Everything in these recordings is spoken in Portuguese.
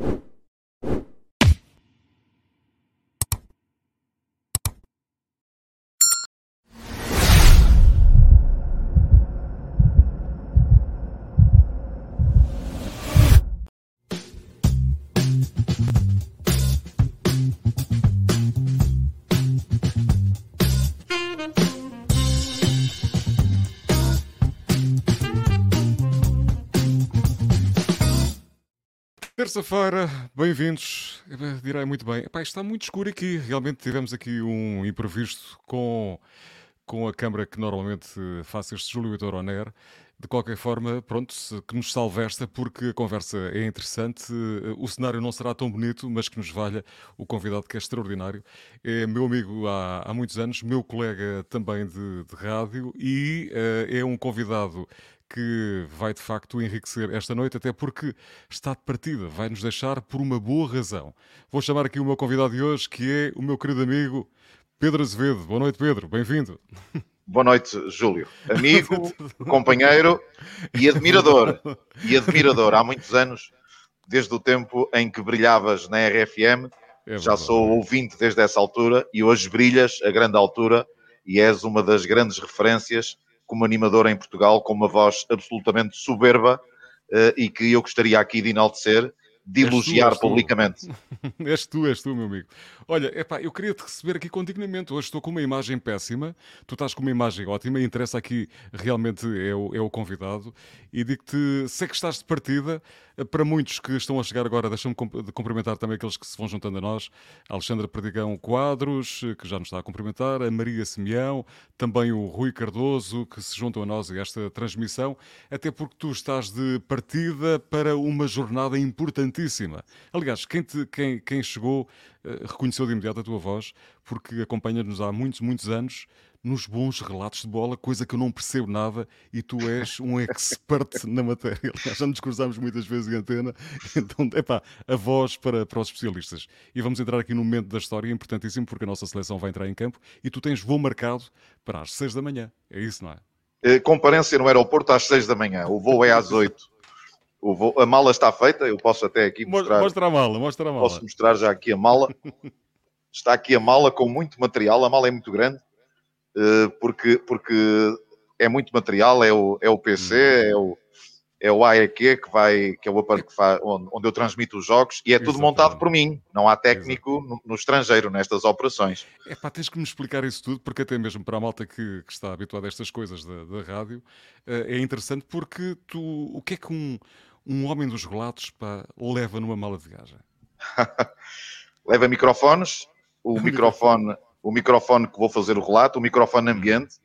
you Terça-feira, bem-vindos. Direi muito bem. Epá, está muito escuro aqui. Realmente tivemos aqui um imprevisto com, com a câmara que normalmente faz este Júlio Vitor Oner. De qualquer forma, pronto, que nos salve esta, porque a conversa é interessante. O cenário não será tão bonito, mas que nos valha o convidado que é extraordinário. É meu amigo há, há muitos anos, meu colega também de, de rádio e uh, é um convidado que vai de facto enriquecer esta noite, até porque está de partida, vai nos deixar por uma boa razão. Vou chamar aqui o meu convidado de hoje, que é o meu querido amigo Pedro Azevedo. Boa noite, Pedro, bem-vindo. Boa noite, Júlio. Amigo, companheiro e admirador. E admirador há muitos anos, desde o tempo em que brilhavas na RFM. É Já sou ouvinte desde essa altura e hoje brilhas a grande altura e és uma das grandes referências como animador em Portugal, com uma voz absolutamente soberba uh, e que eu gostaria aqui de enaltecer, de elogiar tu, publicamente. Tu. és tu, és tu, meu amigo. Olha, epá, eu queria te receber aqui condignamente. Hoje estou com uma imagem péssima, tu estás com uma imagem ótima e interessa aqui realmente é o, é o convidado. E digo-te, sei que estás de partida, para muitos que estão a chegar agora, deixa-me cumprimentar também aqueles que se vão juntando a nós. A Alexandra Perdigão Quadros, que já nos está a cumprimentar, a Maria Simeão, também o Rui Cardoso, que se juntam a nós a esta transmissão, até porque tu estás de partida para uma jornada importantíssima. Aliás, quem, te, quem, quem chegou uh, reconheceu de imediato a tua voz, porque acompanha-nos há muitos, muitos anos nos bons relatos de bola, coisa que eu não percebo nada e tu és um expert na matéria. Já nos cruzamos muitas vezes em antena, então, epá, a voz para, para os especialistas. E vamos entrar aqui no momento da história importantíssimo, porque a nossa seleção vai entrar em campo e tu tens voo marcado para as 6 da manhã. É isso, não é? Eh, comparência no aeroporto às 6 da manhã. O voo é às 8. O voo, a mala está feita, eu posso até aqui mostrar. Mostra a mala, mostra a mala. Posso mostrar já aqui a mala. Está aqui a mala com muito material, a mala é muito grande. Eh, porque, porque é muito material, é o, é o PC, uhum. é o, é o AEQ que vai, que é o aparelho que faz, onde, onde eu transmito os jogos e é tudo Exatamente. montado por mim. Não há técnico no, no, estrangeiro nestas operações. É pá, tens que me explicar isso tudo, porque até mesmo para a malta que, que está habituada a estas coisas da, da rádio, uh, é interessante porque tu, o que é que um, um homem dos relatos pá, leva numa mala de viagem? leva microfones, o microfone o microfone que vou fazer o relato, o microfone ambiente.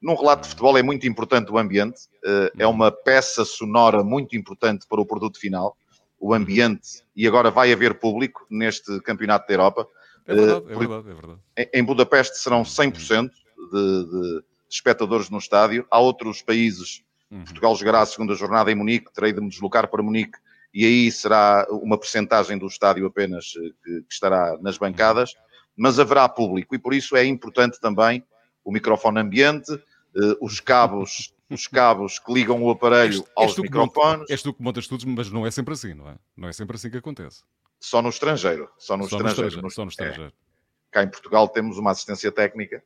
Num relato de futebol é muito importante o ambiente, eh, é uma peça sonora muito importante para o produto final, o ambiente, e agora vai haver público neste Campeonato da Europa. É verdade, é verdade, é verdade. Em Budapeste serão 100% de, de espectadores no estádio. Há outros países, uhum. Portugal jogará a segunda jornada em Munique, terei de me deslocar para Munique, e aí será uma percentagem do estádio apenas eh, que, que estará nas bancadas mas haverá público e por isso é importante também o microfone ambiente, eh, os cabos, os cabos que ligam o aparelho este, aos microfones. És tu que montas tudo, mas não é sempre assim, não é? Não é sempre assim que acontece. Só no estrangeiro. Só no só estrangeiro. No, só no estrangeiro. É. Cá em Portugal temos uma assistência técnica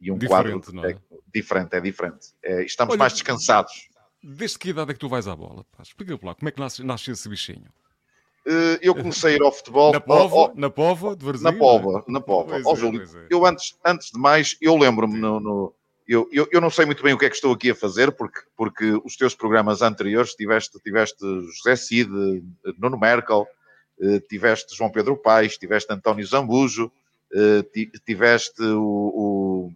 e um diferente, quadro é? diferente, é diferente. É, estamos Olha, mais descansados. Desde que idade é que tu vais à bola? Explica-me lá, como é que nasce, nasce esse bichinho? Eh, eu comecei a ir ao futebol. Na Pova, oh, oh, na Pova de Varzim, Na Pova, na Pova. É, Júlio, é. eu antes, antes de mais, eu lembro-me no, no eu, eu, eu, não sei muito bem o que é que estou aqui a fazer, porque, porque os teus programas anteriores tiveste, tiveste José Cid, Nuno Merkel, eh, tiveste João Pedro Paes, tiveste António Zambujo, eh, tiveste o, o,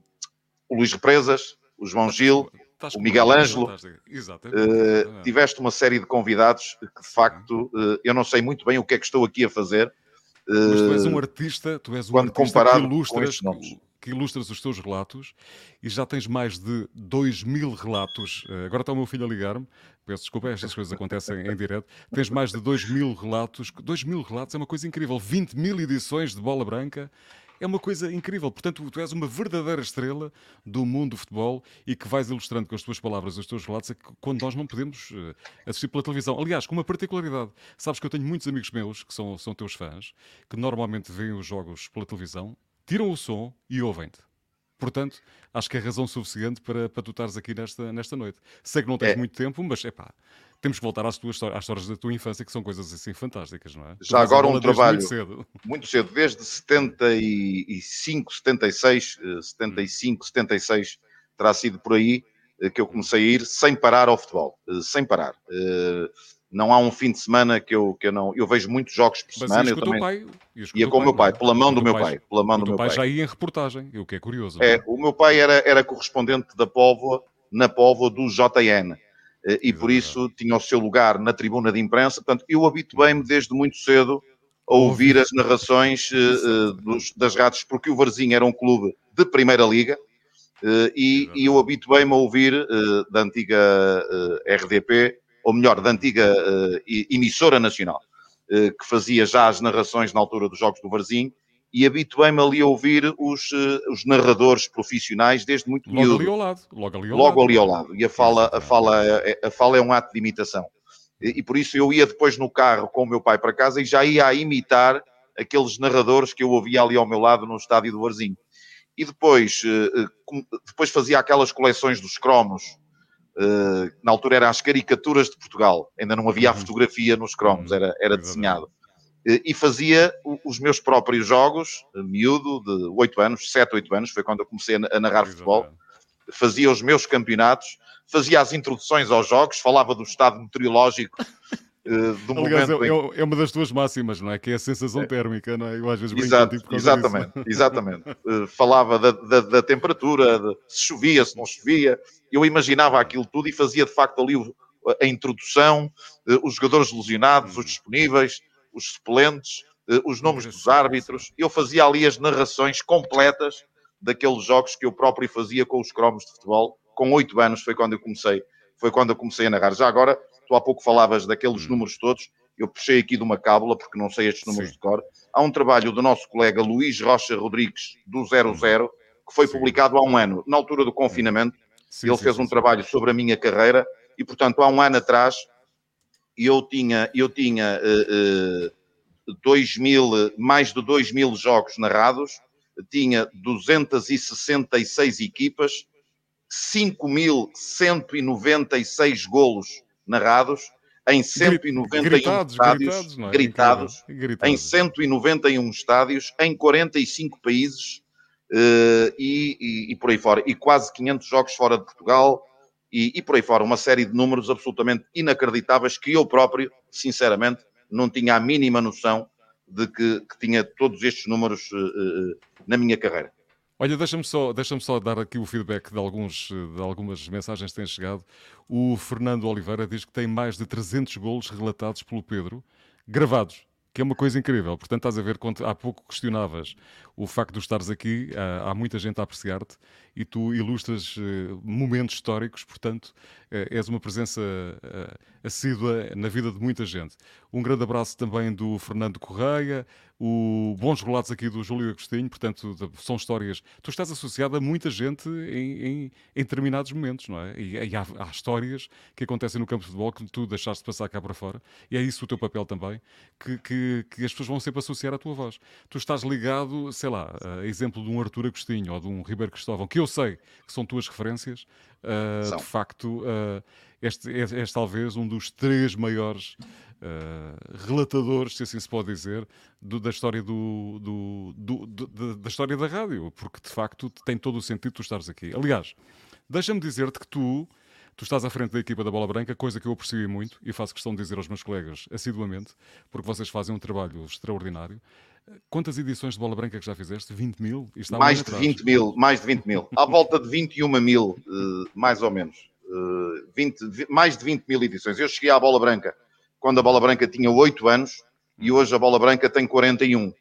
o Luís Represas, o João Gil, Estás o Miguel Ângelo. Uh, tiveste uma série de convidados que, de facto, uh, eu não sei muito bem o que é que estou aqui a fazer. Mas tu és um artista, tu és um quando artista que ilustras, que, que ilustras os teus relatos e já tens mais de 2 mil relatos. Agora está o meu filho a ligar-me, peço desculpa, estas coisas acontecem em direto. Tens mais de 2 mil relatos. 2 mil relatos é uma coisa incrível. 20 mil edições de Bola Branca é uma coisa incrível. Portanto, tu és uma verdadeira estrela do mundo do futebol e que vais ilustrando com as tuas palavras, os teus relatos, é que quando nós não podemos uh, assistir pela televisão. Aliás, com uma particularidade. Sabes que eu tenho muitos amigos meus que são, são teus fãs, que normalmente veem os jogos pela televisão, tiram o som e ouvem-te. Portanto, acho que é razão suficiente para, para tu estares aqui nesta, nesta noite. Sei que não tens é. muito tempo, mas é pá, temos que voltar às tuas às histórias da tua infância, que são coisas assim fantásticas, não é? Já agora um trabalho muito cedo. muito cedo, desde 75, 76, 75, 76, terá sido por aí eh, que eu comecei a ir sem parar ao futebol, eh, sem parar. Eh, não há um fim de semana que eu, que eu não. Eu vejo muitos jogos por Mas semana. Eu também. Pai, ia com o meu pai, pela mão do meu pai. Pela mão do meu pai. já ia em reportagem, o que é curioso. É, é, o meu pai era, era correspondente da Póvoa, na Póvoa do JN. Eh, e por isso tinha o seu lugar na tribuna de imprensa. Portanto, eu habituei-me desde muito cedo a ouvir. as narrações uh, dos, das rádios, porque o Varzinho era um clube de Primeira Liga uh, e, e, eu habituei-me a ouvir uh, da antiga RDP, ou melhor, da antiga emissora nacional, que fazia já as narrações na altura dos Jogos do Varzinho e habituei-me ali a ouvir os, uh, os narradores profissionais desde muito logo miúdo. Ali ao lado, logo ali ao logo lado. ali ao lado. E a fala, a, fala, a, a fala é um ato de imitação. E, e, por isso eu ia depois no carro com o meu pai para casa e já ia a imitar aqueles narradores que eu ouvia ali ao meu lado no estádio do Varzinho. E depois, uh, depois fazia aquelas coleções dos cromos. Na altura eram as caricaturas de Portugal. Ainda não havia a uhum. fotografia nos cromos, uhum. era, era desenhado eh, e fazia os meus próprios jogos, eh, miúdo, de 8 anos, 7, 8 anos, foi quando eu comecei a narrar futebol. Fazia os meus campeonatos, fazia as introduções aos jogos, falava do estado meteorológico Uh, do Aliás, momento é, em... é, uma das tuas máximas, não é? Que é a sensação é. térmica, não é? Eu às vezes Exato, exatamente, exatamente. Falava da, da, da temperatura, de se chovia, se não chovia. Eu imaginava aquilo tudo e fazia de facto ali o, a introdução, os jogadores lesionados, os disponíveis, os suplentes, eh, os nomes dos árbitros. Eu fazia ali as narrações completas daqueles jogos que eu próprio fazia com os cromos de futebol. Com oito anos foi quando eu comecei, foi quando eu comecei a narrar. Já agora, tu há pouco falavas daqueles hum. números todos. Eu puxei aqui de uma cábula, porque não sei estes números Sim. de cor. Há um trabalho do nosso colega Luís Rocha Rodrigues, do 00, hum. que foi Sim. publicado há um ano, na altura do confinamento. Sim, Ele fez um trabalho sobre a minha carreira e, portanto, há um ano atrás eu tinha, eu tinha uh, uh, dois mil, mais de 2 mil jogos narrados, tinha 266 equipas, 5.196 golos narrados, em 191 gritados, estádios, gritados, é? gritados, gritados, em 191 estádios, em 45 países uh, e, e, e, por aí fora, e quase 500 jogos fora de Portugal, e, e por aí fora, uma série de números absolutamente inacreditáveis que eu próprio, sinceramente, não tinha a mínima noção de que, que tinha todos estes números uh, na minha carreira. Olha, deixa-me só, deixa só dar aqui o feedback de, alguns, de algumas mensagens que têm chegado. O Fernando Oliveira diz que tem mais de 300 golos relatados pelo Pedro, gravados que é uma coisa incrível. Portanto, estás a ver, há pouco questionavas o facto de estares aqui, há, há muita gente a apreciar-te e tu ilustras uh, momentos históricos, portanto, uh, és uma presença uh, assídua na vida de muita gente. Um grande abraço também do Fernando Correia, o bons relatos aqui do Júlio Agostinho, portanto, são histórias. Tu estás associado a muita gente em, em, em determinados momentos, não é? E, e há, há, histórias que acontecem no campo de futebol que tu deixaste passar cá para fora, e é isso o teu papel também, que, que, que as pessoas vão sempre associar à tua voz. Tu estás ligado, sei lá, a exemplo de um Artur Agostinho ou de um Ribeiro Cristóvão, que eu sei que são tuas referências, uh, de facto, uh, este é, és talvez um dos três maiores uh, relatadores, se assim se pode dizer, do, da história do, do, do, da história da rádio, porque de facto tem todo o sentido tu estares aqui. Aliás, deixa-me dizer-te que tu Tu estás à frente da equipa da Bola Branca, coisa que eu aprecio muito e faço questão de dizer aos meus colegas assiduamente, porque vocês fazem um trabalho extraordinário. Quantas edições de Bola Branca que já fizeste? 20 mil? mais de 20 mil, mais de 20 mil. À volta de 21 mil, uh, mais ou menos. Uh, eh, 20, mais de 20 mil edições. Eu cheguei à Bola Branca quando a Bola Branca tinha 8 anos e hoje a Bola Branca tem 41.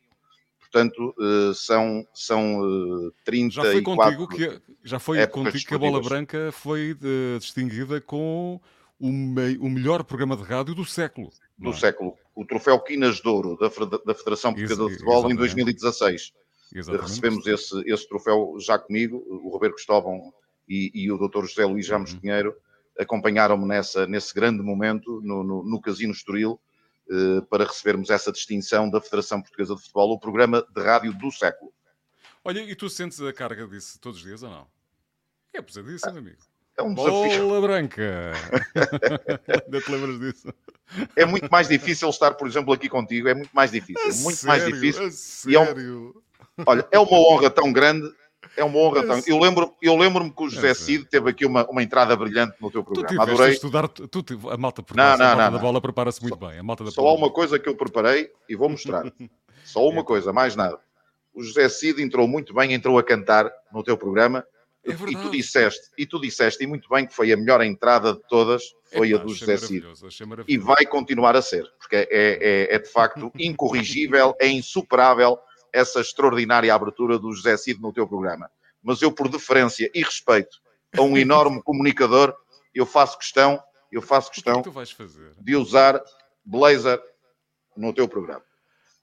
Portanto, uh, são, são uh, 30 já foi contigo que Já foi contigo que a Bola Branca foi de, distinguida com o, mei, o melhor programa de rádio do século. Do é? século. O troféu Quinas de Ouro da, da Federação Portuguesa de Futebol em 2016. Exatamente. recebemos esse, esse troféu já comigo, o Roberto Cristóvão e, e o Dr. José Luís Ramos uhum. Pinheiro acompanharam-me nessa, nesse grande momento no, no, no Casino Estoril eh, para recebermos essa distinção da Federação Portuguesa de Futebol, o programa de rádio do século. Olha, e tu sentes a carga disso todos os dias ou não? É pesadíssimo, ah, amigo. É um Bola desafio. branca. Ainda te lembras disso? É muito mais difícil estar, por exemplo, aqui contigo. É muito mais difícil. Muito sério? mais difícil. E é um... Olha, é uma honra tão grande é uma honra. Tão... Eu lembro-me eu lembro que o José é, Cid teve aqui uma, uma entrada brilhante no teu programa. Tu Adorei. A estudar, tu, a malta, não, não, a malta não, da bola prepara-se muito só, bem. A malta da só há uma coisa que eu preparei e vou mostrar. só uma coisa, mais nada. O José Cid entrou muito bem, entrou a cantar no teu programa. É e tu disseste, e tu disseste, e muito bem, que foi a melhor entrada de todas, foi a do José Cid. E vai continuar a ser, porque é, é, é de facto incorrigível, é insuperável essa extraordinária abertura do José Cid no teu programa. Mas eu, por deferência e respeito a um enorme comunicador, eu faço questão, eu faço questão que de usar blazer no teu programa.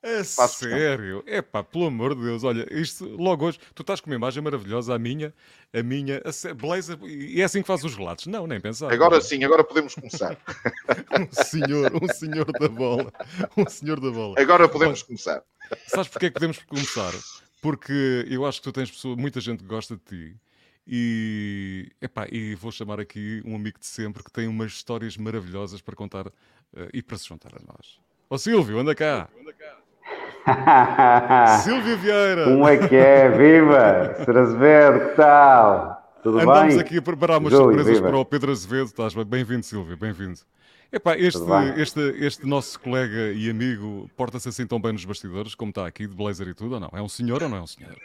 É sério? É pá, pelo amor de Deus, olha, isto logo hoje, tu estás com uma imagem maravilhosa, a minha, a minha, a Blazer, e é assim que faz os relatos. Não, nem pensar. Agora sim, agora podemos começar. um senhor, um senhor da bola, um senhor da bola. Agora podemos olha, começar. Sabes porque é que podemos começar? Porque eu acho que tu tens pessoa, muita gente que gosta de ti. E, epá, e vou chamar aqui um amigo de sempre que tem umas histórias maravilhosas para contar uh, e para se juntar a nós. Ó oh, Silvio, anda cá. Silvio Vieira. Como é que é? Viva! Azevedo, que tal? Tudo Andamos bem? Andamos aqui a preparar umas Júlio, surpresas viva. para o Pedro Azevedo. Estás bem-vindo, Silvio, bem-vindo. Epá, este, este, este nosso colega e amigo porta-se assim tão bem nos bastidores, como está aqui, de blazer e tudo, ou não? É um senhor ou não é um senhor?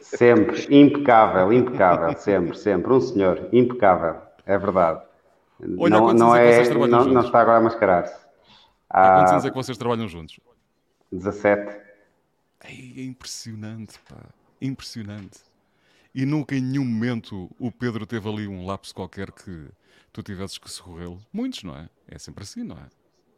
Sempre, impecável, impecável, sempre, sempre. Um senhor, impecável, é verdade. Olha, não, não, é, é não, não, está agora a mascarar-se. Há quantos anos é que vocês trabalham juntos? 17. Ei, é impressionante, pá. Impressionante. E nunca em nenhum momento o Pedro teve ali um lapso qualquer que tu tivesses que socorrê-lo. Muitos, não é? É sempre assim, não é?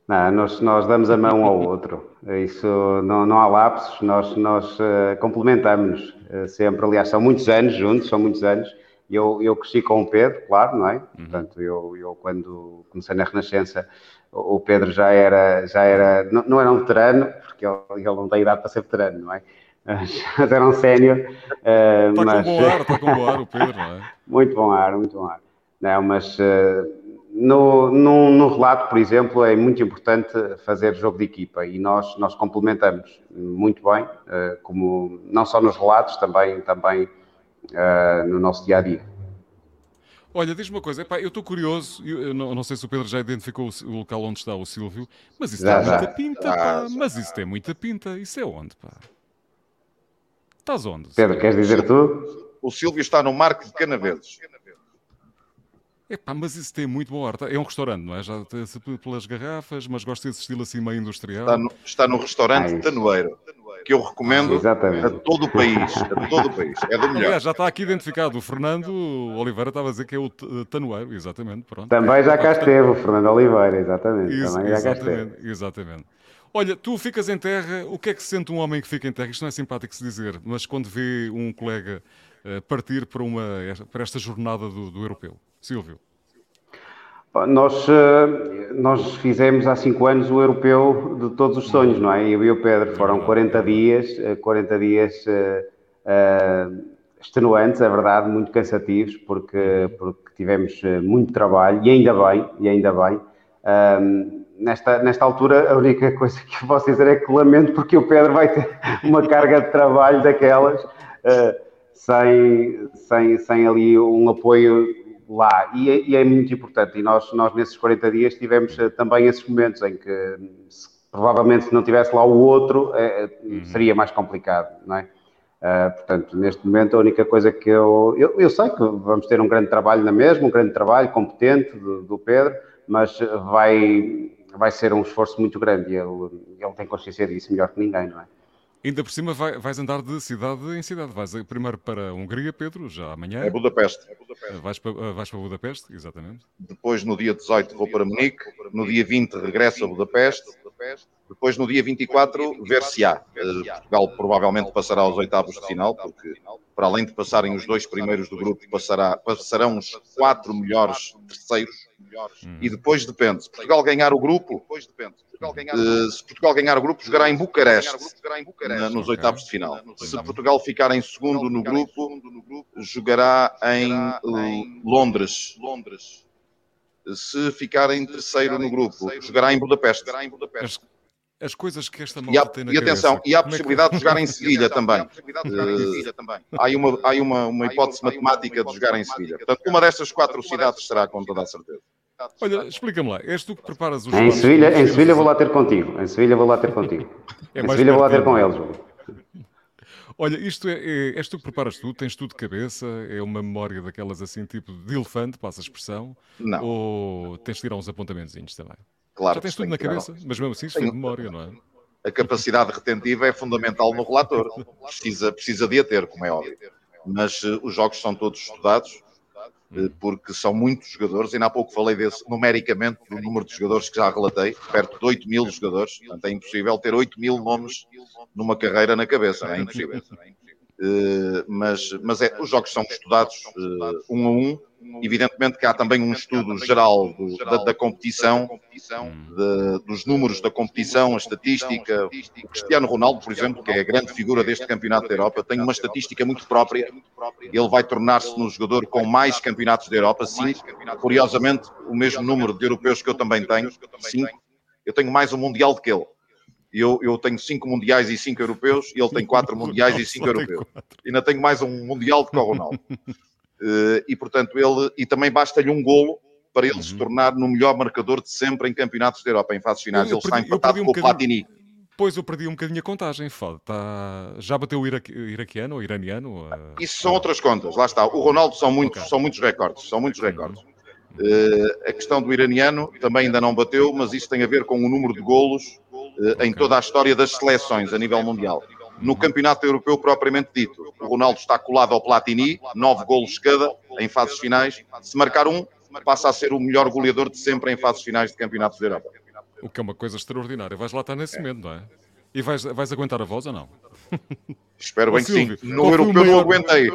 Não, nós, nós damos a mão ao outro. Isso não, não há lapsos, nós, nós uh, complementamos uh, sempre. Aliás, são muitos anos juntos, são muitos anos. Eu, eu cresci com o Pedro, claro, não é? Uhum. Portanto, eu, eu quando comecei na Renascença, o Pedro já era, já era não, não era um veterano, porque ele, ele não tem idade para ser veterano, não é? Mas era um sénior. Uh, está mas... com bom ar, está com bom ar o Pedro, não é? muito bom ar, muito bom ar. Não, mas uh, no, no, no, relato, por exemplo, é muito importante fazer jogo de equipa e nós, nós complementamos muito bem, uh, como, não só nos relatos, também, também no nosso dia a dia. Olha, diz-me uma coisa, Epá, eu estou curioso, eu não, não, sei se o Pedro já identificou o, o, local onde está o Silvio, mas isso já, tem já. muita pinta, pá. Mas isso tem muita pinta, isso é onde, pá? Estás onde? Pedro, queres dizer tu? O Silvio está no Marco de Canaveses. Epá, mas isso tem muito bom ar. É um restaurante, não é? Já pelas garrafas, mas gosto desse estilo assim meio industrial. Está no, está no restaurante ah, Tanoeiro, que eu recomendo Exatamente. a todo o país. A todo o país. É do melhor. Aliás, já está aqui identificado. O Fernando Oliveira estava a dizer que é o Tanoeiro, exatamente. Pronto. Também já cá esteve, o Fernando Oliveira, exatamente. Isso, Também já cá esteve. Exatamente. Olha, tu ficas em terra, o que é que sente um homem que fica em terra? Isto não é simpático se dizer, mas quando vê um colega uh, partir para, uma, para esta jornada do, do europeu. Silvio. Nós, eh, nós fizemos há cinco anos o europeu de todos os sonhos, não é? Eu e o Pedro foram 40 dias, 40 eh, dias uh, extenuantes, é verdade, muito cansativos, porque, porque tivemos muito trabalho, e ainda bem, e ainda bem. Nesta, nesta altura, a única coisa que posso dizer é que lamento, porque o Pedro vai ter uma carga de trabalho daquelas, uh, sem, sem, sem ali um apoio lá. E, é, e, é muito importante. E nós, nós, nesses 40 dias, tivemos uh, também esses momentos em que, se, provavelmente, se não tivesse lá o outro, uh, seria mais complicado, não é? Uh, portanto, neste momento, a única coisa que eu, eu, eu. sei que vamos ter um grande trabalho na mesma, um grande trabalho competente do, do Pedro, mas vai, vai ser um esforço muito grande e ele, ele tem consciência disso melhor que ninguém, não é? Ainda por cima vai, vais andar de cidade em cidade. Vais primeiro para a Hungria, Pedro, já amanhã. É Budapeste. É Budapeste. Vais, para, eh, vais para Budapeste, exatamente. Depois, no dia 18, vou para Munique. No dia 20, regresso a Budapeste. Depois, no dia 24, ver-se-á. Portugal provavelmente passará aos oitavos de final, porque para além de passarem os dois primeiros do grupo, passará, passarão os quatro melhores terceiros. Hum. E depois depende. Se Portugal ganhar o grupo, uh, se Portugal ganhar o grupo, jogará em Bucareste, nos oitavos de final. Se Portugal ficar em segundo no grupo, jogará em uh, Londres. Se ficar em terceiro no grupo, jogará em Budapeste. As coisas que esta malta tem na E atenção, cabeça. e há a possibilidade é que... de jogar em Sevilha também. há uma, há uma, uma hipótese matemática de jogar em Sevilha. Portanto, uma destas quatro cidades será com toda a certeza. Olha, explica-me lá, és tu que preparas os Em Sevilha, em Sevilha vou lá ter contigo. Em Sevilha vou lá ter contigo. É em Sevilha vou lá ter com eles. Olha, isto é, é, és tu que preparas tudo, tens tudo de cabeça, é uma memória daquelas assim, tipo de elefante, passa a expressão? Não. Ou tens de tirar uns apontamentos também? Claro. Já tens tudo na cabeça, mas mesmo assim, isso foi memória, não é? A capacidade retentiva é fundamental no relator. Precisa, precisa de a ter, como é óbvio. Mas uh, os jogos são todos estudados, uh, porque são muitos jogadores. Ainda há pouco falei desse, numericamente, do número de jogadores que já relatei, perto de 8 mil jogadores. Portanto, é impossível ter 8 mil nomes numa carreira na cabeça. É impossível. Uh, mas mas é, os jogos são estudados um a um Evidentemente que há também um estudo geral do, da, da, competição, de, dos números da competição, a estatística. O Cristiano Ronaldo, por exemplo, que é a grande figura deste campeonato da Europa, tem uma estatística muito própria. Ele vai tornar-se no jogador com mais campeonatos da Europa, cinco. Curiosamente, o mesmo número de europeus que eu também tenho, cinco. Eu tenho mais um Mundial do que ele. Eu, eu tenho cinco mundiais e cinco europeus, e ele tem quatro mundiais e cinco europeus. Ainda tenho mais um mundial do que o Ronaldo. Eh, e portanto ele e também basta-lhe um golo para ele uhum. se tornar no melhor marcador de sempre em campeonatos da Europa, em fases finais. Eu, eu ele perdi, está empatado um com o Platini. Pois eu perdi um bocadinho a contagem, Tá... Já bateu o iraquiano ou iraniano? Isso são outras contas, lá está. O Ronaldo são muitos, okay. são muitos recordes, são muitos recordes. Uhum. Uh, a questão do iraniano também ainda não bateu, mas isso tem a ver com o número de golos uh, okay. em toda a história das seleções a nível mundial. No campeonato europeu propriamente dito, o Ronaldo está colado ao Platini, nove golos cada em fases finais. Se marcar um, passa a ser o melhor goleador de sempre em fases finais de campeonatos da Europa. O que é uma coisa extraordinária. Vais lá estar nesse momento, não é? E vais, vais aguentar a voz ou não? Espero bem que sim. No europeu maior... não aguentei.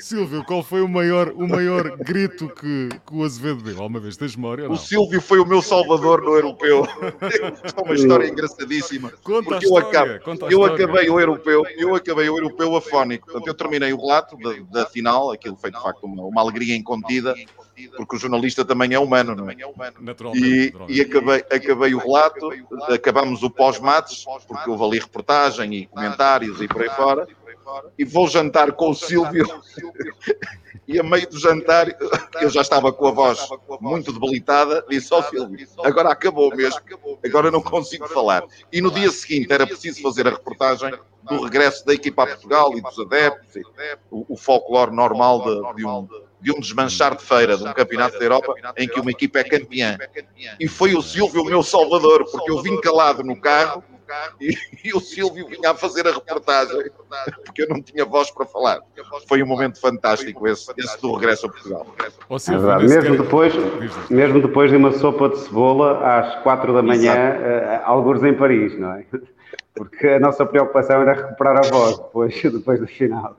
Silvio, qual foi o maior, o maior grito que, que o Azevedo deu? Alguma vez tens memória? O Silvio foi o meu salvador no europeu. é uma história engraçadíssima. Conta porque história, eu, conta a eu acabei o europeu, eu acabei o europeu afónico. Portanto, eu terminei o relato da, da final, aquilo foi de facto uma, uma alegria incontida porque o jornalista também é humano, não é? E, e acabei, acabei o relato, acabamos o pós-mates, porque houve ali reportagem e comentários e por aí fora, e vou jantar com o Silvio. E a meio do jantar, eu já estava com a voz muito debilitada, disse ao Silvio: agora acabou mesmo, agora não consigo falar. E no dia seguinte era preciso fazer a reportagem do regresso da equipa a Portugal e dos adeptos, e o, o folclore normal de, de um de um desmanchar de feira de um campeonato da Europa em que uma equipa é campeã. E foi o Silvio o meu salvador, porque eu vim calado no carro e, e, o Silvio vinha a fazer a reportagem, porque eu não tinha voz para falar. Foi um momento fantástico esse, esse do regresso a Portugal. É mesmo, depois, mesmo depois de uma sopa de cebola às quatro da manhã, uh, alguns em Paris, não é? Porque a nossa preocupação era recuperar a voz depois, depois do final.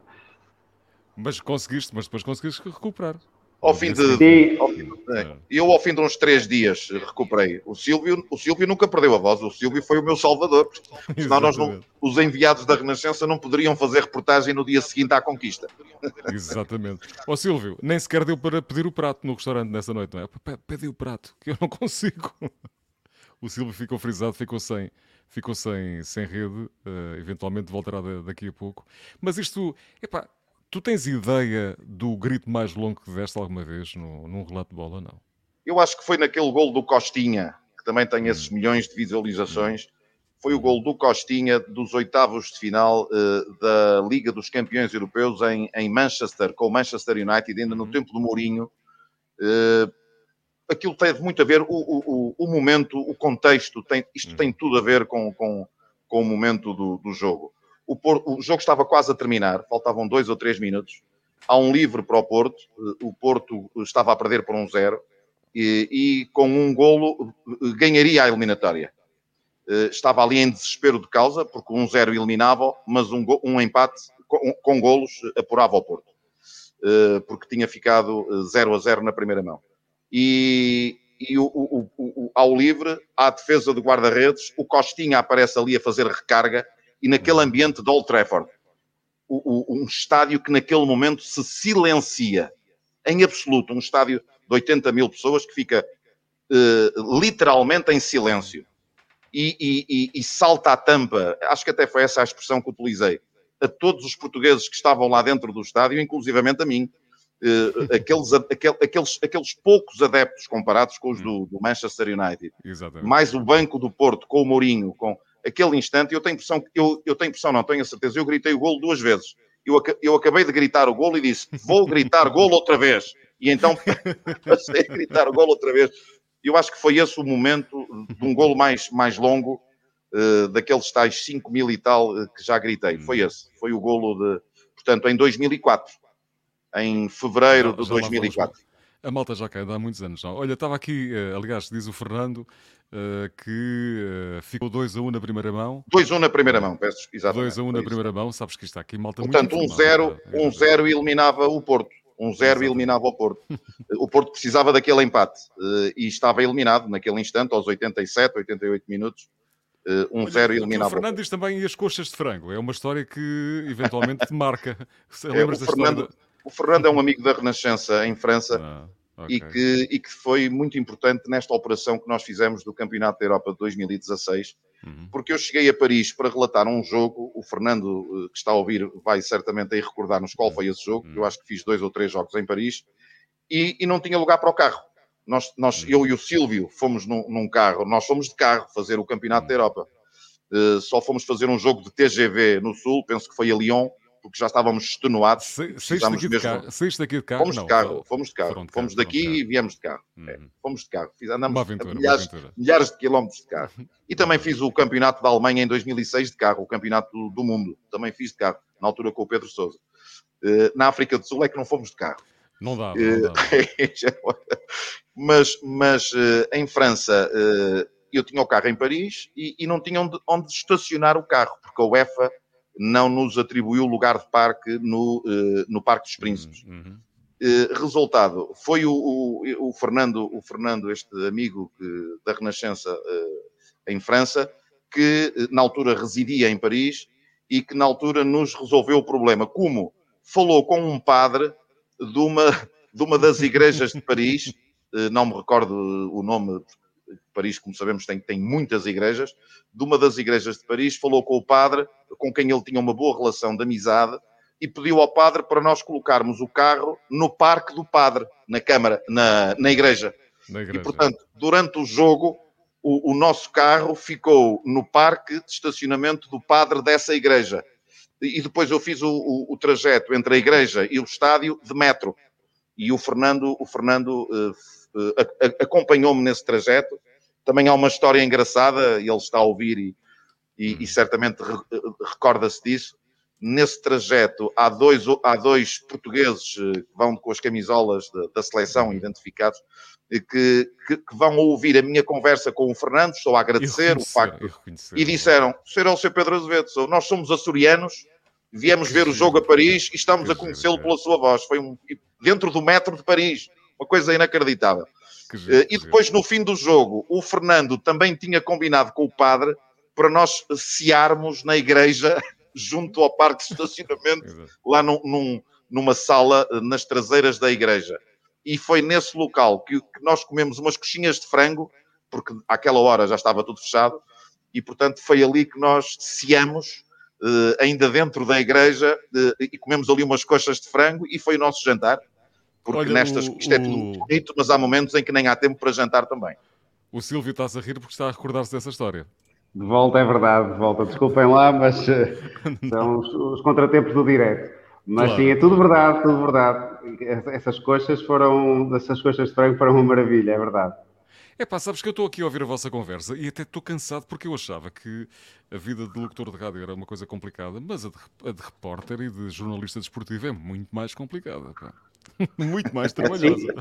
Mas conseguiste, mas depois conseguiste recuperar. Ao fim de, ao fim de é. eu ao fim de uns três dias recuperei. O Silvio, o Silvio nunca perdeu a voz. O Silvio foi o meu salvador. Senão nós não, os enviados da Renascença não poderiam fazer reportagem no dia seguinte à conquista. Exatamente. Ó Silvio, nem sequer deu para pedir o prato no restaurante nessa noite, não é? Pede o prato, que eu não consigo. O Silvio ficou frisado, ficou sem, ficou sem, sem rede. Uh, eventualmente voltará daqui a pouco. Mas isto, epá, Tu tens ideia do grito mais longo que deste alguma vez no, num relato de bola, não? Eu acho que foi naquele gol do Costinha, que também tem esses hum. milhões de visualizações. Foi o hum. gol do Costinha dos oitavos de final uh, da Liga dos Campeões Europeus em, em, Manchester, com o Manchester United, ainda no hum. tempo do Mourinho. Uh, aquilo teve muito a ver, o, o, o momento, o contexto, tem, isto tem tudo a ver com, com, com o momento do, do jogo. O, Porto, o, jogo estava quase a terminar, faltavam dois ou três minutos. Há um livre para o Porto. Eh, o Porto estava a perder por um zero e, e com um golo eh, ganharia a eliminatória. estava ali em desespero de causa, porque um zero eliminava, mas um, um empate com, com golos apurava ao Porto, porque tinha ficado 0 a 0 na primeira mão. E, e o, o, o, ao livre, à defesa de guarda-redes, o Costinha aparece ali a fazer recarga e naquele ambiente de Old Trafford, um estádio que naquele momento se silencia, em absoluto, um estádio de 80 mil pessoas que fica uh, literalmente em silêncio. E, e, e, salta a tampa, acho que até foi essa a expressão que utilizei, a todos os portugueses que estavam lá dentro do estádio, inclusivamente a mim, uh, aqueles, aquel, aqueles, aqueles poucos adeptos comparados com os do, do Manchester United, Exatamente. mais o banco do Porto com o Mourinho, com aquele instante, eu tenho impressão, eu, eu tenho impressão, não tenho a certeza, eu gritei o golo duas vezes. Eu, eu acabei de gritar o golo e disse, vou gritar golo outra vez. E então passei a gritar o golo outra vez. Eu acho que foi esse o momento de um golo mais, mais longo, uh, daqueles tais 5 mil e tal uh, que já gritei. Foi hum. esse. Foi o golo de, portanto, em 2004. Em fevereiro já, de 2004. A malta já cai há muitos anos. Não? Olha, estava aqui, uh, aliás, diz o Fernando, Uh, que uh, ficou 2 a 1 um na primeira mão. 2 a 1 um na primeira mão, peço exatamente. 2 a 1 um na primeira mão, sabes que está aqui malta Portanto, muito 1-0 um 0 um eliminava o Porto. 1-0 eliminava o Porto. o Porto precisava daquele empate e estava eliminado naquele instante, aos 87, 88 minutos. 1-0 uh, eliminava. O Fernando diz também as coxas de frango. É uma história que eventualmente te marca. É, o, Fernando, o Fernando é um amigo da Renascença em França. Ah Okay. E, que, e que foi muito importante nesta operação que nós fizemos do Campeonato da Europa de 2016, uhum. porque eu cheguei a Paris para relatar um jogo, o Fernando, eh, que está a ouvir, vai certamente aí recordar-nos qual foi esse jogo, uhum. eu acho que fiz dois ou três jogos em Paris, e, e não tinha lugar para o carro. Nós, nós, uhum. Eu e o Silvio fomos num, num, carro, nós fomos de carro fazer o Campeonato da uhum. Europa. Uh, só fomos fazer um jogo de TGV no Sul, penso que foi a Lyon, porque já estávamos extenuados. Saíste daqui, mesmo... Saíste daqui de carro? Fomos de carro, fomos de carro. Pronto, fomos daqui e viemos de carro. Uhum. É, fomos de carro. Fiz, andamos aventura, milhares, milhares, de quilómetros de carro. E também fiz o campeonato da Alemanha em 2006 de carro, o campeonato do, do mundo. Também fiz de carro, na altura com o Pedro Sousa. Uh, na África do Sul é que não fomos de carro. Não dá, não dá. mas mas uh, em França eu tinha o carro em Paris e, e não tinha onde, onde estacionar o carro, porque a UEFA não nos atribuiu lugar de parque no, uh, no Parque dos Príncipes. Uhum. uhum. Uh, resultado, foi o, o, o, Fernando, o Fernando, este amigo que, da Renascença uh, em França, que na altura residia em Paris e que na altura nos resolveu o problema. Como? Falou com um padre de uma, de uma das igrejas de Paris, não me recordo o nome, Paris, como sabemos, tem, tem muitas igrejas, de uma das igrejas de Paris, falou com o padre, com quem ele tinha uma boa relação de amizade, e pediu ao padre para nós colocarmos o carro no parque do padre, na Câmara, na, na, igreja. na igreja. E, portanto, durante o jogo, o, o, nosso carro ficou no parque de estacionamento do padre dessa igreja. E, e depois eu fiz o, o, o, trajeto entre a igreja e o estádio de metro. E o Fernando, o Fernando uh, uh, acompanhou-me nesse trajeto também há uma história engraçada, ele está a ouvir e, e, e hum. certamente re, recorda-se disso. Nesse trajeto há dois, há dois portugueses eh, que vão com as camisolas de, da seleção hum. identificados que, que, que, vão ouvir a minha conversa com o Fernando, estou a agradecer o facto. E disseram: Ser o seu Pedro Azevedo, nós somos açorianos, viemos ver o jogo a Paris e estamos a conhecê-lo pela sua voz. Foi um, dentro do metro de Paris, uma coisa inacreditável. Eh, e depois, no fim do jogo, o Fernando também tinha combinado com o padre para nós cearmos na igreja, junto ao parque de estacionamento, lá num, num, numa sala eh, nas traseiras da igreja. E foi nesse local que, que nós comemos umas coxinhas de frango, porque àquela hora já estava tudo fechado, e portanto foi ali que nós ceamos, uh, ainda dentro da igreja, uh, e comemos ali umas coxas de frango, e foi o nosso jantar porque Olha, nestas, o, isto é tudo bonito, mas há momentos em que nem há tempo para jantar também. O Silvio está-se a rir porque está a recordar-se dessa história. De volta, é verdade, de volta. Desculpem lá, mas uh, são os, os, contratempos do direto. Mas claro. sim, é tudo verdade, tudo verdade. Essas coxas foram, essas coxas de frango foram uma maravilha, é verdade. É pá, sabes que eu estou aqui a ouvir a vossa conversa e até estou cansado porque eu achava que a vida de locutor de rádio era uma coisa complicada, mas a de, a de repórter e de jornalista desportivo é muito mais complicada. Pá. Muito mais trabalhosa.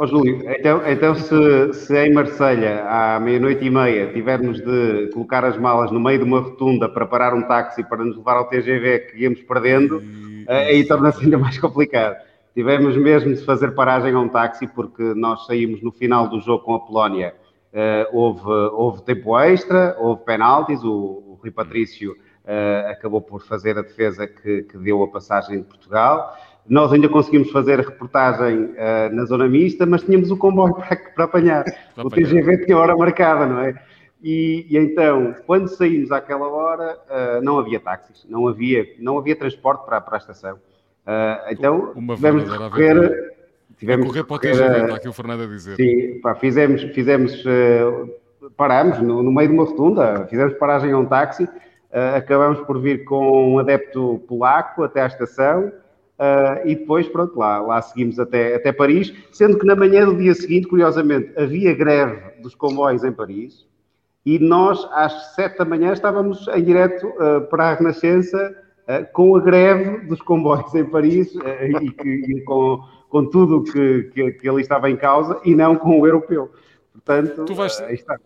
oh, Júlio, então, então se, se em Marselha à meia-noite e meia tivermos de colocar as malas no meio de uma rotunda para parar um táxi para nos levar ao TGV que íamos perdendo, e... Eh, aí torna-se ainda mais complicado. Tivemos mesmo de fazer paragem a um táxi porque nós saímos no final do jogo com a Polónia. Uh, houve, houve tempo extra, houve penaltis, o, o Rui Patrício uh, acabou por fazer a defesa que, que deu a passagem de Portugal. Nós ainda conseguimos fazer a reportagem uh, na zona mista, mas tínhamos o comboio para, para apanhar. O TGV tinha hora marcada, não é? E, e, então, quando saímos àquela hora, uh, não havia táxis, não havia, não havia transporte para, para a estação. Uh, então, Uma tivemos de recorrer... Tivemos correr para o TGV, está aqui o Fernando a dizer. Sim, pá, fizemos, fizemos parámos no, no, meio de uma rotunda, fizemos paragem a um táxi, acabamos por vir com um adepto polaco até à estação, Uh, e depois, pronto, lá, lá seguimos até, até Paris, sendo que na manhã do dia seguinte, curiosamente, havia greve dos comboios em Paris e nós, às sete da manhã, estávamos em direto uh, para a Renascença uh, com a greve dos comboios em Paris e, que, e, com, com tudo que, que, que, ali estava em causa e não com o europeu. Portanto, tu vais, está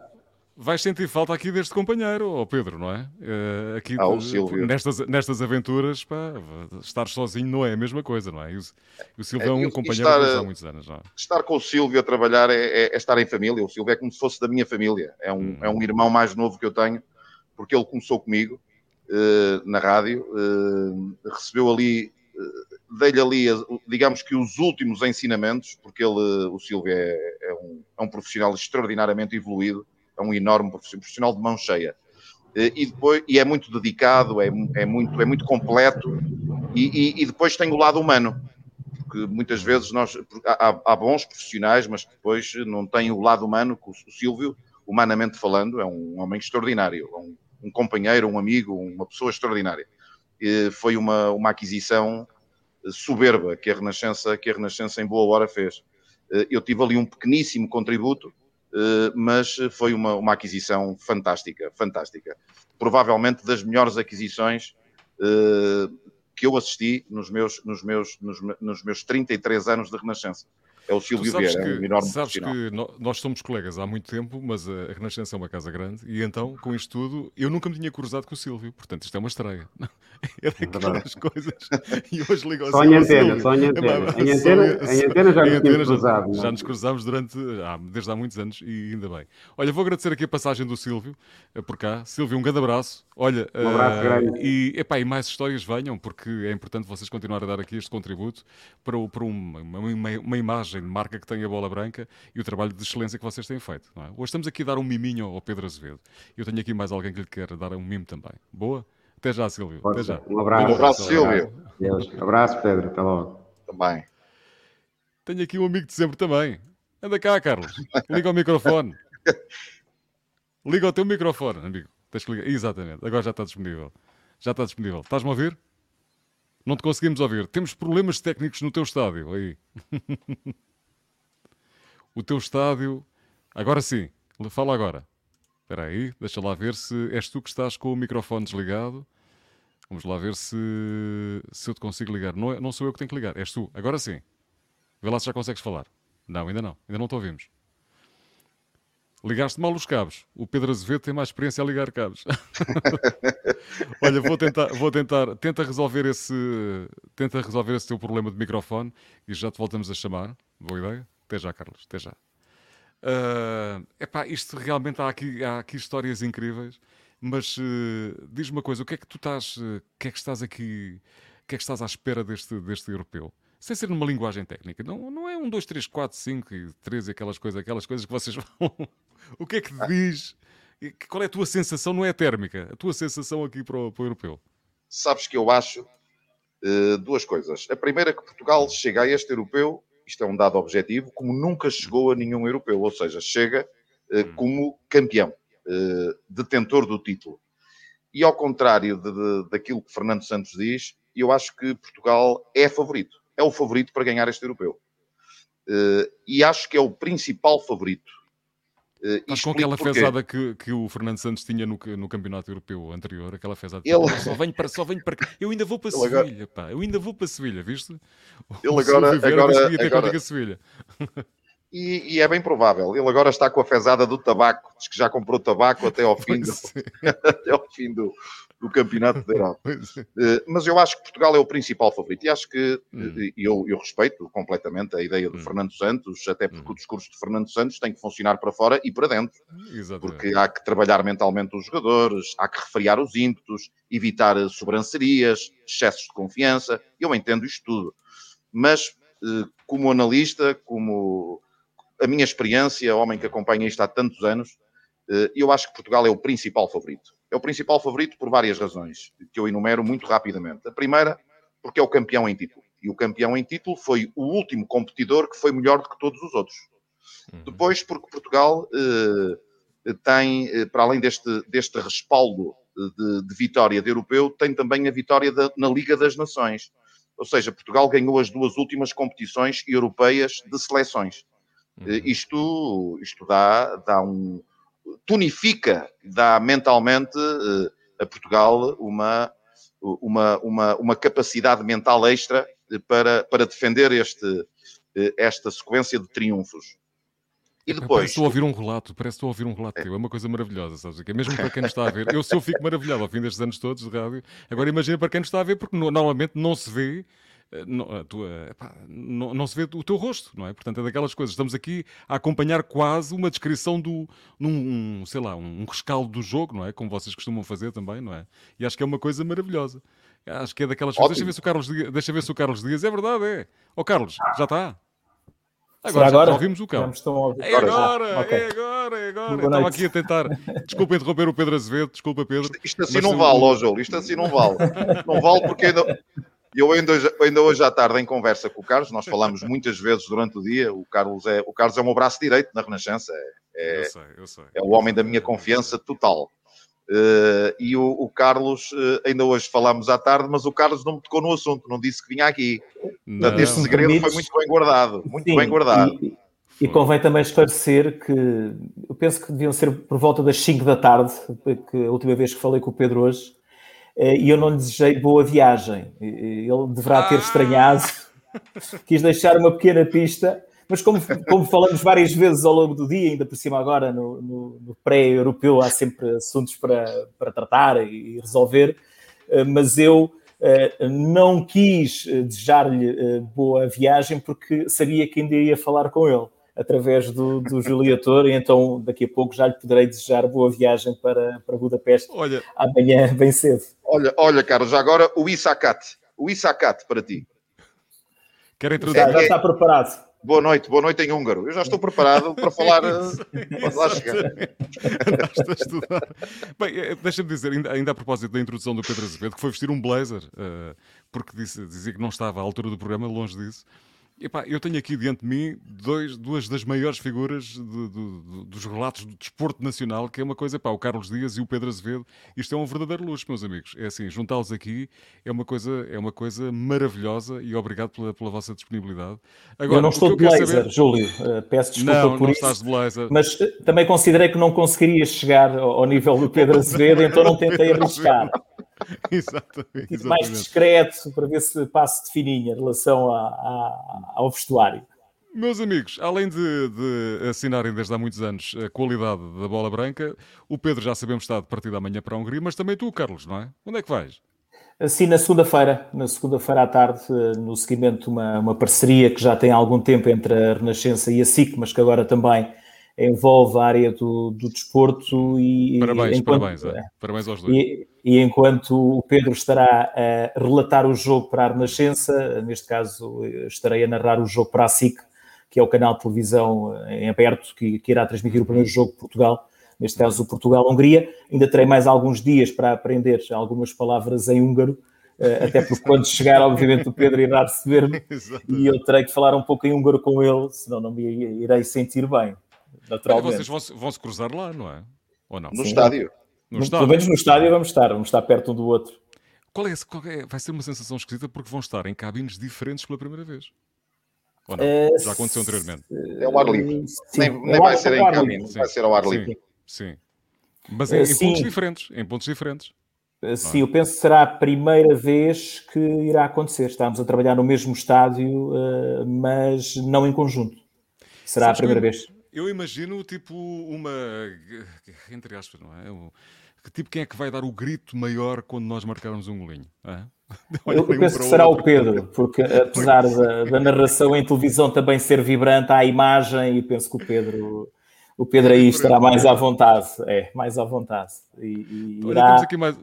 vais sentir falta aqui deste companheiro, oh Pedro, não é? Uh, aqui ah, Silvio. Nestas, nestas aventuras, pá, estar sozinho não é a mesma coisa, não é? E o, o Silvio é, um companheiro estar, há muitos anos, não é? Estar com o Silvio a trabalhar é, é, é, estar em família. O Silvio é como se fosse da minha família. É um, hum. é um irmão mais novo que eu tenho, porque ele começou comigo uh, na rádio, uh, recebeu ali dei-lhe ali, digamos que os últimos ensinamentos, porque ele, o Silvio é, é, um, é um profissional extraordinariamente evoluído, é um enorme profissional de mão cheia. Eh, e, depois, e é muito dedicado, é, é, muito, é muito completo, e, e, e depois tem o lado humano, que muitas vezes nós há, há, bons profissionais, mas depois não tem o lado humano, que o Silvio, humanamente falando, é um homem extraordinário, um, um companheiro, um amigo, uma pessoa extraordinária. E foi uma, uma aquisição soberba que a Renascença, que a Renascença em boa hora fez. Eh, eu tive ali um pequeníssimo contributo, eh, mas foi uma, uma aquisição fantástica, fantástica. Provavelmente das melhores aquisições eh, que eu assisti nos meus, nos, meus, nos, nos meus 33 anos de Renascença é o Silvio Vieira, que, é um enorme Sabes que nós somos colegas há muito tempo, mas a Renascença é uma casa grande e então, com isto tudo, eu nunca me tinha cruzado com o Silvio, portanto isto é uma estreia. É daquelas coisas. E hoje ligo ao Só em antena, só em antena. Em antena, em antena já nos tínhamos cruzado. Já, já nos cruzámos durante, ah, desde há muitos anos e ainda bem. Olha, vou agradecer aqui a passagem do Silvio eh, por cá. Silvio, um grande abraço. Olha, um abraço uh, grande. E, epá, e mais histórias venham, porque é importante vocês continuarem a dar aqui este contributo para, para uma, uma, uma imagem de marca que tenha bola branca e o trabalho de excelência que vocês têm feito. É? Hoje estamos aqui a dar um miminho ao Pedro Azevedo. Eu tenho aqui mais alguém que lhe quer dar um mimo também. Boa? Até já, Silvio. Até já. Um abraço. Um abraço, Silvio. Um abraço, Pedro. Até logo. Também. Tenho aqui um amigo de sempre também. Anda cá, Carlos. Liga o microfone. Liga o teu microfone, amigo. Tens que ligar. Exatamente. Agora já está disponível. Já está disponível. Estás-me a ouvir? Não te conseguimos ouvir. Temos problemas técnicos no teu estádio. Aí. o teu estádio. Agora sim, fala agora. Espera aí, deixa lá ver se és tu que estás com o microfone desligado. Vamos lá ver se, se eu te consigo ligar. Não, é, não sou eu que tenho que ligar, és tu. Agora sim. Vê lá se já consegues falar. Não, ainda não. Ainda não te ouvimos. Ligaste mal os cabos. O Pedro Azevedo tem mais experiência a ligar cabos. Olha, vou tentar, vou tentar, tenta resolver esse, tenta resolver esse teu problema de microfone e já te voltamos a chamar. Boa ideia? Até já, Carlos. Até já. Uh, epá, isto realmente há aqui, há aqui histórias incríveis, mas uh, diz-me uma coisa: o que é que tu estás, uh, o que é que estás aqui, o que é que estás à espera deste, deste europeu? Sem ser numa linguagem técnica, não, não é um 2, 3, 4, 5 e 3 e aquelas coisas, aquelas coisas que vocês vão. o que é que diz? Qual é a tua sensação? Não é térmica, a tua sensação aqui para o, para o europeu? Sabes que eu acho uh, duas coisas. A primeira é que Portugal chega a este europeu isto é um dado objetivo, como nunca chegou a nenhum europeu, ou seja, chega eh, hum. como campeão, eh, detentor do título. E ao contrário de, de, daquilo que Fernando Santos diz, eu acho que Portugal é favorito, é o favorito para ganhar este europeu. Eh, e acho que é o principal favorito. Uh, Mas com aquela fezada que, que o Fernando Santos tinha no, no campeonato europeu anterior, aquela fezada. Ele... Só venho para, só venho para. Eu ainda vou para Ele Sevilha, agora... pá. Eu ainda vou para Sevilha, viste? Ele agora. agora, agora... Sevilha. E, e, é bem provável. Ele agora está com a fezada do tabaco, diz que já comprou tabaco até ao fim do, até ao fim do, do campeonato da Europa. Uh, mas eu acho que Portugal é o principal favorito e acho que hum. uh, eu, eu, respeito completamente a ideia do hum. Fernando Santos, até porque hum. o discurso de Fernando Santos tem que funcionar para fora e para dentro. Exatamente. Porque há que trabalhar mentalmente os jogadores, há que refriar os ímpetos, evitar sobrancerias, excessos de confiança. Eu entendo isto tudo. Mas, uh, como analista, como a minha experiência, homem que acompanha isto há tantos anos, eh, eu acho que Portugal é o principal favorito. É o principal favorito por várias razões, que eu enumero muito rapidamente. A primeira, porque é o campeão em título. E o campeão em título foi o último competidor que foi melhor do que todos os outros. Uhum. Depois, porque Portugal eh, tem, eh, para além deste, deste respaldo de, de, vitória de europeu, tem também a vitória da, na Liga das Nações. Ou seja, Portugal ganhou as duas últimas competições europeias de seleções. Uhum. Isto, isto dá, dá um. tonifica, dá mentalmente uh, a Portugal uma, uma, uma, uma capacidade mental extra para, para defender este, uh, esta sequência de triunfos. E depois... Parece estou a ouvir um relato, parece estou a ouvir um relato teu, é uma coisa maravilhosa, sabes? Que é mesmo para quem nos está a ver, eu só fico maravilhado ao fim destes anos todos de rádio. Agora imagina para quem nos está a ver, porque normalmente não se vê eh, não, tua, epá, não, não, se vê o teu rosto, não é? Portanto, é daquelas coisas. Estamos aqui a acompanhar quase uma descrição do, num, um, sei lá, um, rescaldo do jogo, não é? Como vocês costumam fazer também, não é? E acho que é uma coisa maravilhosa. Acho que é daquelas coisas. Deixa ver, se o Carlos Dias, deixa ver se o Carlos Dias. É verdade, é. Ó oh, Carlos, já está. Agora, agora? Já, ouvimos o cão. É agora, okay. é agora, é agora. Estava aqui a tentar. Desculpa interromper o Pedro Azevedo, desculpa Pedro. Isto, isto assim não vale, ó João, isto assim não vale. Não vale porque ainda, eu ainda hoje, ainda hoje à tarde, em conversa com o Carlos, nós falamos muitas vezes durante o dia. O Carlos é o, Carlos é o meu braço direito na Renascença, é, eu sei, eu sei. é o homem da minha confiança total. Uh, e o, o Carlos, uh, ainda hoje falámos à tarde, mas o Carlos não me tocou no assunto, não disse que vinha aqui. Não. Portanto, este segredo foi muito bem guardado, muito Sim, bem guardado. E, e convém também esclarecer que eu penso que deviam ser por volta das 5 da tarde, que a última vez que falei com o Pedro hoje, e eu não lhe desejei boa viagem. Ele deverá ter estranhado, quis deixar uma pequena pista, mas como, como falamos várias vezes ao longo do dia, ainda por cima agora no, no, no pré-europeu há sempre assuntos para, para tratar e resolver, eh, mas eu eh, não quis desejar-lhe boa viagem porque sabia que ainda ia falar com ele através do, do Juliator, e então daqui a pouco já lhe poderei desejar boa viagem para, para Budapeste olha, amanhã, bem cedo. Olha, olha, Carlos, agora o Isacat. O Isacat para ti. Quero introduzir. Já, já está preparado. Boa noite, boa noite em húngaro. Eu já estou preparado para falar. Pode lá chegar. Bem, eh, deixa-me dizer, ainda, ainda, a propósito da introdução do Pedro Azevedo, que foi vestir um blazer, uh, porque disse, dizia que não estava à altura do programa, longe disso. Epá, eu tenho aqui diante de mim dois, duas das maiores figuras de, de, de, dos relatos do desporto nacional, que é uma coisa, epá, o Carlos Dias e o Pedro Azevedo. Isto é um verdadeiro luxo, meus amigos. É assim, juntá-los aqui é uma coisa, é uma coisa maravilhosa e obrigado pela, pela vossa disponibilidade. Agora, eu não estou de blazer, saber... Júlio. Uh, peço desculpa não, por não isso. Estás de blazer. Mas uh, também considerei que não conseguiria chegar ao, ao nível do Pedro Azevedo, então não tentei arriscar. exatamente, exatamente. Mais discreto para ver se passo de fininha em relação a, a, ao vestuário. Meus amigos, além de, de, assinarem desde há muitos anos a qualidade da bola branca, o Pedro já sabemos está de partida amanhã para a Hungria, mas também tu, Carlos, não é? Onde é que vais? Sim, na segunda-feira, na segunda-feira à tarde, no seguimento de uma, uma parceria que já tem algum tempo entre a Renascença e a SIC, mas que agora também envolve a área do, do desporto e... Parabéns, enquanto, parabéns, é, parabéns aos dois. E, e, enquanto o Pedro estará a relatar o jogo para a Renascença, neste caso estarei a narrar o jogo para a SIC, que é o canal de televisão em aberto que, que irá transmitir o primeiro jogo de Portugal, neste caso o Portugal-Hungria. Ainda terei mais alguns dias para aprender algumas palavras em húngaro, eh, até porque quando chegar, obviamente, o Pedro irá receber-me e eu terei que falar um pouco em húngaro com ele, senão não me irei sentir bem naturalmente. vocês vão, vão se cruzar lá, não é? Ou não? No Sim. estádio. No, estádio. Pelo menos no estádio vamos estar, vamos estar perto um do outro. Qual é, qual é, vai ser uma sensação esquisita porque vão estar em cabines diferentes pela primeira vez. Ou não? Uh, Já aconteceu anteriormente. É o ar livre. nem, nem é vai ser em caminho, vai ser ao ar livre. Sim. sim. Mas em, em pontos diferentes. Em pontos diferentes. Sim, eu penso que será a primeira vez que irá acontecer. Estamos a trabalhar no mesmo estádio, mas não em conjunto. Será Sabes a primeira vez. Eu imagino, tipo, uma. Entre aspas, não é? Que tipo, quem é que vai dar o grito maior quando nós marcarmos um golinho? É? Eu penso que será o Pedro, porque apesar da, da, narração em televisão também ser vibrante, há a imagem e penso que o Pedro, o Pedro aí estará mais à vontade. É, mais à vontade. E, e irá... Olha, temos, aqui mais,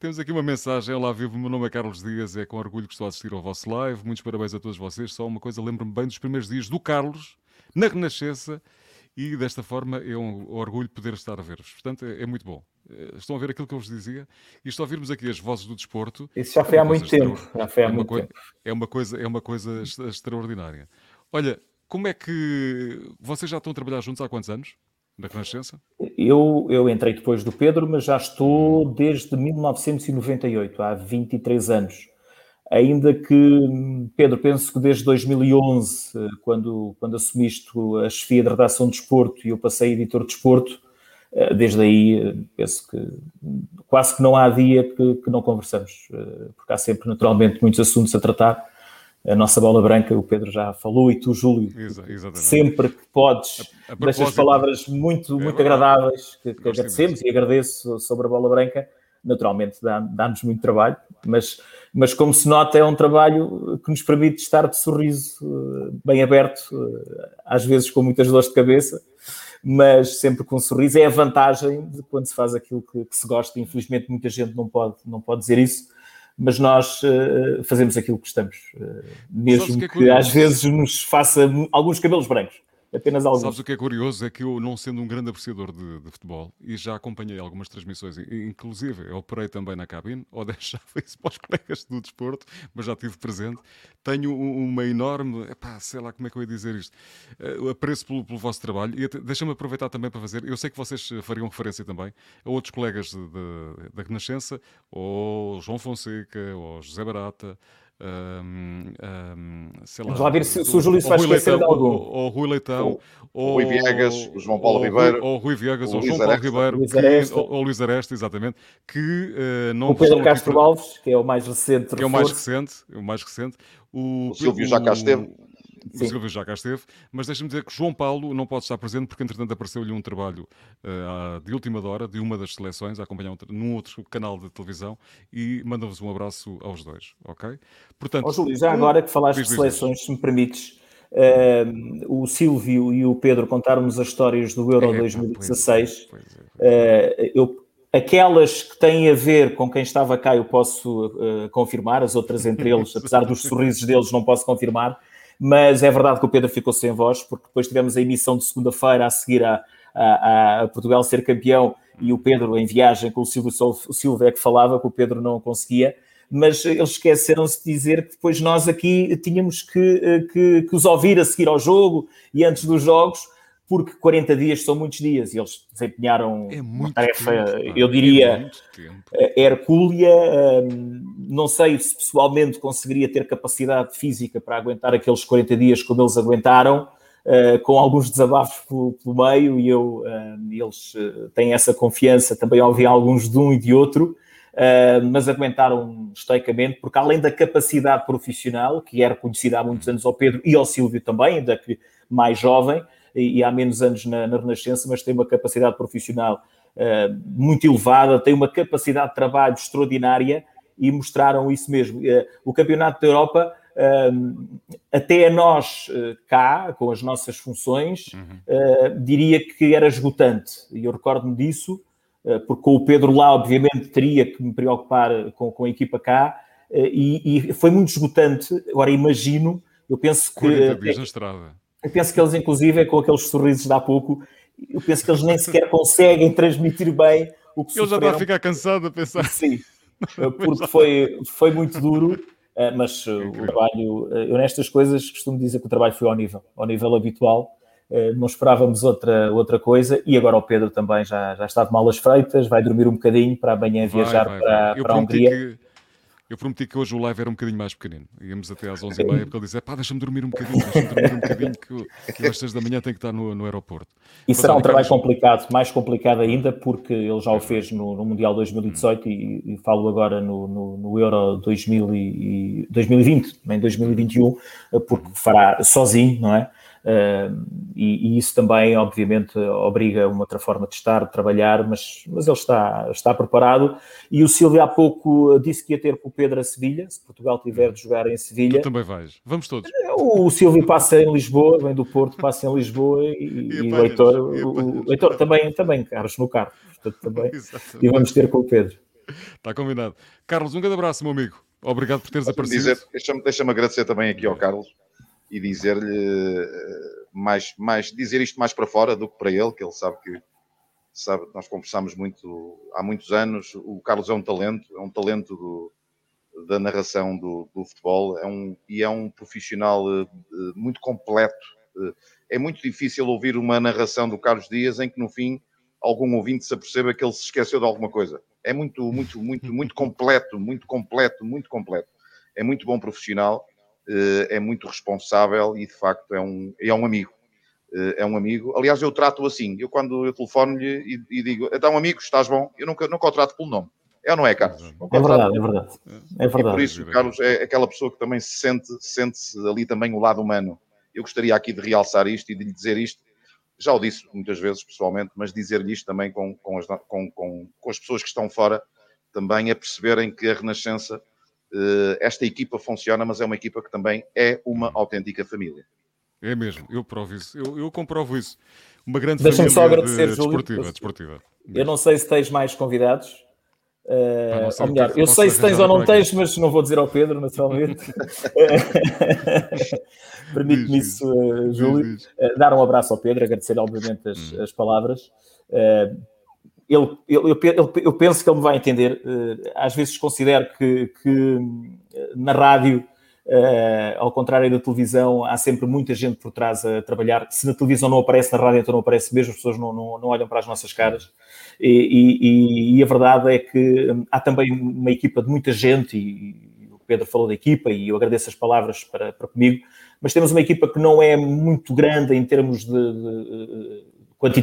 temos aqui uma mensagem. Olá, vivo. Meu nome é Carlos Dias. É com orgulho que estou a assistir ao vosso live. Muitos parabéns a todos vocês. Só uma coisa, lembro-me bem dos primeiros dias do Carlos na Renascença e desta forma é um orgulho poder estar a ver-vos. Portanto, é, é, muito bom. Eh, estão a ver aquilo que eu vos dizia e estou a ouvirmos aqui as vozes do desporto. Isso já foi há muito tempo. Já foi há é muito coisa, tempo. É uma coisa, é uma coisa extraordinária. Olha, como é que vocês já estão a trabalhar juntos há quantos anos? Na Renascença? Eu, eu entrei depois do Pedro, mas já estou desde 1998, há 23 anos. Ainda que, Pedro, penso que desde 2011, quando, quando assumiste a chefia de redação de desporto e eu passei a editor de desporto, eh, desde aí penso que quase que não há dia que, que não conversamos, eh, porque há sempre naturalmente muitos assuntos a tratar. A nossa bola branca, o Pedro já falou, e tu, Júlio, Exatamente. sempre que podes, a, a deixas palavras muito, é muito agradáveis que, que agradecemos e agradeço sobre a bola branca. Naturalmente dá-nos dá muito trabalho, mas mas como se nota, é um trabalho que nos permite estar de sorriso eh, bem aberto, eh, às vezes com muitas dores de cabeça, mas sempre com um sorriso. É a vantagem de quando se faz aquilo que, que se gosta. Infelizmente, muita gente não pode, não pode dizer isso, mas nós uh, fazemos aquilo que estamos, uh, mesmo que, é que às vezes nos faça alguns cabelos brancos apenas alguns. Sabes o que é curioso? É que eu, não sendo um grande apreciador de, de futebol, e já acompanhei algumas transmissões, inclusive operei também na cabine, ou deixava isso para os colegas do desporto, mas já estive presente, tenho uma enorme, epá, sei lá como é que eu ia dizer isto, uh, apreço pelo, pelo, vosso trabalho, e deixa-me aproveitar também para fazer, eu sei que vocês fariam referência também a outros colegas da Renascença, ou João Fonseca, ou José Barata, um, um, sei lá, Vamos lá ver se, se o Júlio se vai esquecer de algum. Ou Rui Leitão, ou Rui Viegas, o João Paulo Ribeiro. Ou Rui Viegas, ou João Paulo Ribeiro, ou Luís Aresta, exatamente, que uh, não... O Pedro Castro Alves, que é o mais recente. Que é o mais recente, o mais recente. O, o Silvio já cá esteve. Sim. O Silvio já cá esteve, mas deixa-me dizer que João Paulo não pode estar presente porque, entretanto, apareceu-lhe um trabalho uh, de última hora de uma das seleções, a acompanhar um, num outro canal de televisão e manda-vos um abraço aos dois, ok? Portanto, oh, Júlio, já agora que falaste de seleções, se me permites, uh, o Silvio e o Pedro contaram-nos as histórias do Euro é, 2016. Pois é, pois é. Uh, eu Aquelas que têm a ver com quem estava cá, eu posso uh, confirmar, as outras entre eles, apesar dos sorrisos deles, não posso confirmar mas é verdade que o Pedro ficou sem voz, porque depois tivemos a emissão de segunda-feira a seguir a, a, a, Portugal ser campeão e o Pedro em viagem com o Silvio, o Silvio é que falava que o Pedro não conseguia, mas eles esqueceram-se de dizer que depois nós aqui tínhamos que, que, que os ouvir a seguir ao jogo e antes dos jogos, porque 40 dias são muitos dias e eles desempenharam é uma tarefa, tempo, eu diria, é hercúlea. Hum, não sei se pessoalmente conseguiria ter capacidade física para aguentar aqueles 40 dias como eles aguentaram, uh, com alguns desabafos pelo, meio, e eu, uh, eles uh, têm essa confiança. Também ouvi alguns de um e de outro. Uh, mas aguentaram estoicamente, porque além da capacidade profissional, que era conhecida há muitos anos ao Pedro e ao Silvio também, ainda que mais jovem, e, e há menos anos na, na, Renascença, mas tem uma capacidade profissional uh, muito elevada, tem uma capacidade de trabalho extraordinária e mostraram isso mesmo. Uh, o Campeonato da Europa, uh, até a nós cá, com as nossas funções, uhum. diria que era esgotante, e eu recordo-me disso, porque com o Pedro lá, obviamente, teria que me preocupar com, com a equipa cá, e, e, foi muito esgotante. Agora imagino, eu penso que. 40 dias na estrada. Eu penso que eles, inclusive, com aqueles sorrisos de há pouco, eu penso que eles nem sequer conseguem transmitir bem o que Ele já está a ficar cansado a pensar. Sim, porque foi, foi muito duro, eh, mas eh, o trabalho, eh, eu nestas coisas costumo dizer que o trabalho foi ao nível, ao nível habitual. Não esperávamos outra, outra coisa e agora o Pedro também já, já está de malas feitas, vai dormir um bocadinho para amanhã viajar vai, vai, para, para a Hungria. Que Eu prometi que hoje o live era um bocadinho mais pequenino. Íamos até às 11h30, porque ele disse: pá, deixa-me dormir um bocadinho, deixa-me dormir um bocadinho, que, que às 6 da manhã tem que estar no, no aeroporto. E Mas, será um trabalho complicado, mais complicado ainda, porque ele já o fez no, no Mundial 2018 hum. e, e, falo agora no, no, no Euro 2000 e, 2020, em 2021, porque fará sozinho, não é? Uh, e, e, isso também, obviamente, obriga uma outra forma de estar, de trabalhar, mas, mas ele está, está preparado. E o Silvio há pouco disse que ia ter com o Pedro a Sevilha, se Portugal tiver de jogar em Sevilha. Tu também vais, vamos todos. O Silvio passa em Lisboa, vem do Porto, passa em Lisboa e, e, e o Heitor, o, o Heitor também, também, Carlos, no carro. Portanto, também. e vamos ter com o Pedro. Está combinado. Carlos, um grande abraço, meu amigo. Obrigado por teres aparecido. Deixa-me deixa agradecer também aqui ao Carlos e dizer-lhe eh, mais, mais, dizer isto mais para fora do que para ele, que ele sabe que sabe, nós conversamos muito há muitos anos. O Carlos é um talento, é um talento do, da narração do, do, futebol, é um, e é um profissional uh, muito completo. É muito difícil ouvir uma narração do Carlos Dias em que no fim algum ouvinte se aperceba que ele se esqueceu de alguma coisa. É muito, muito, muito, muito completo, muito completo, muito completo. É muito bom profissional eh, é muito responsável e de facto é um, é um amigo. Eh, é um amigo. Aliás, eu trato assim. Eu quando eu telefono-lhe e, e, digo, então amigo, estás bom? Eu nunca, nunca o trato pelo nome. É ou não é, Carlos? É verdade, é verdade. É verdade. E por isso, Carlos é aquela pessoa que também se sente, sente-se ali também o lado humano. Eu gostaria aqui de realçar isto e de lhe dizer isto. Já o disse muitas vezes pessoalmente, mas dizer-lhe isto também com, com, as, com, com, com as pessoas que estão fora, também a perceberem que a Renascença eh, esta equipa funciona, mas é uma equipa que também é uma autêntica família. É mesmo, eu provo isso, eu, eu comprovo isso. Uma grande família só agradecer, de, desportiva, desportiva. Eu não sei se tens mais convidados. Uh, ou melhor, eu sei se tens ou não tens, mas não vou dizer ao Pedro, naturalmente. Permite-me isso, uh, Júlio. Uh, dar um abraço ao Pedro, agradecer, obviamente, as, hum. as palavras. Uh, ele, eu penso que ele me vai entender. Eh, às vezes considero que, que na rádio, uh, ao contrário da televisão, há sempre muita gente por trás a trabalhar. Se na televisão não aparece, na rádio então não aparece mesmo, as pessoas não, não, não olham para as nossas caras. E, e, e, a verdade é que hum, há também uma equipa de muita gente, e, o Pedro falou da equipa, e eu agradeço as palavras para, para comigo, mas temos uma equipa que não é muito grande em termos de, de, de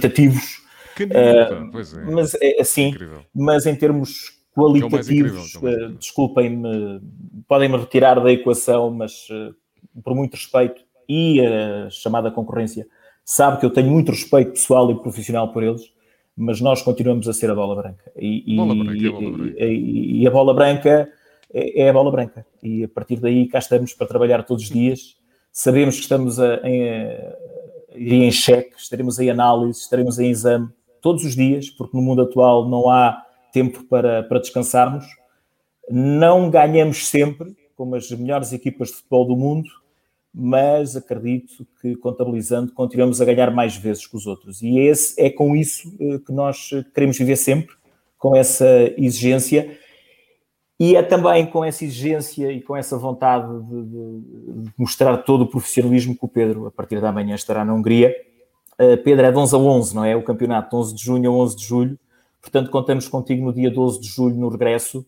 uh, pois é. Mas é assim, incrível. mas em termos qualitativos, é incrível, uh, desculpem-me, podem-me retirar da equação, mas uh, por muito respeito e a chamada concorrência sabe que eu tenho muito respeito pessoal e profissional por eles, mas nós continuamos a ser a bola branca. E, bola branca, e, a, bola branca. E, e, a bola branca é, é, a bola branca. E a partir daí cá estamos para trabalhar todos os dias. Sabemos que estamos a, em, a, em cheque, estaremos em análise, estaremos em exame, todos os dias, porque no mundo atual não há tempo para, para descansarmos. Não ganhamos sempre, como as melhores equipas de futebol do mundo, mas acredito que contabilizando continuamos a ganhar mais vezes que os outros. E esse, é com isso eh, que nós queremos viver sempre, com essa exigência. E é também com essa exigência e com essa vontade de, de, de mostrar todo o profissionalismo que o Pedro, a partir da manhã, estará na Hungria Uh, Pedro, é de 11 a 11, não é? O campeonato de 11 de junho a 11 de julho. Portanto, contamos contigo no dia 12 de julho no regresso.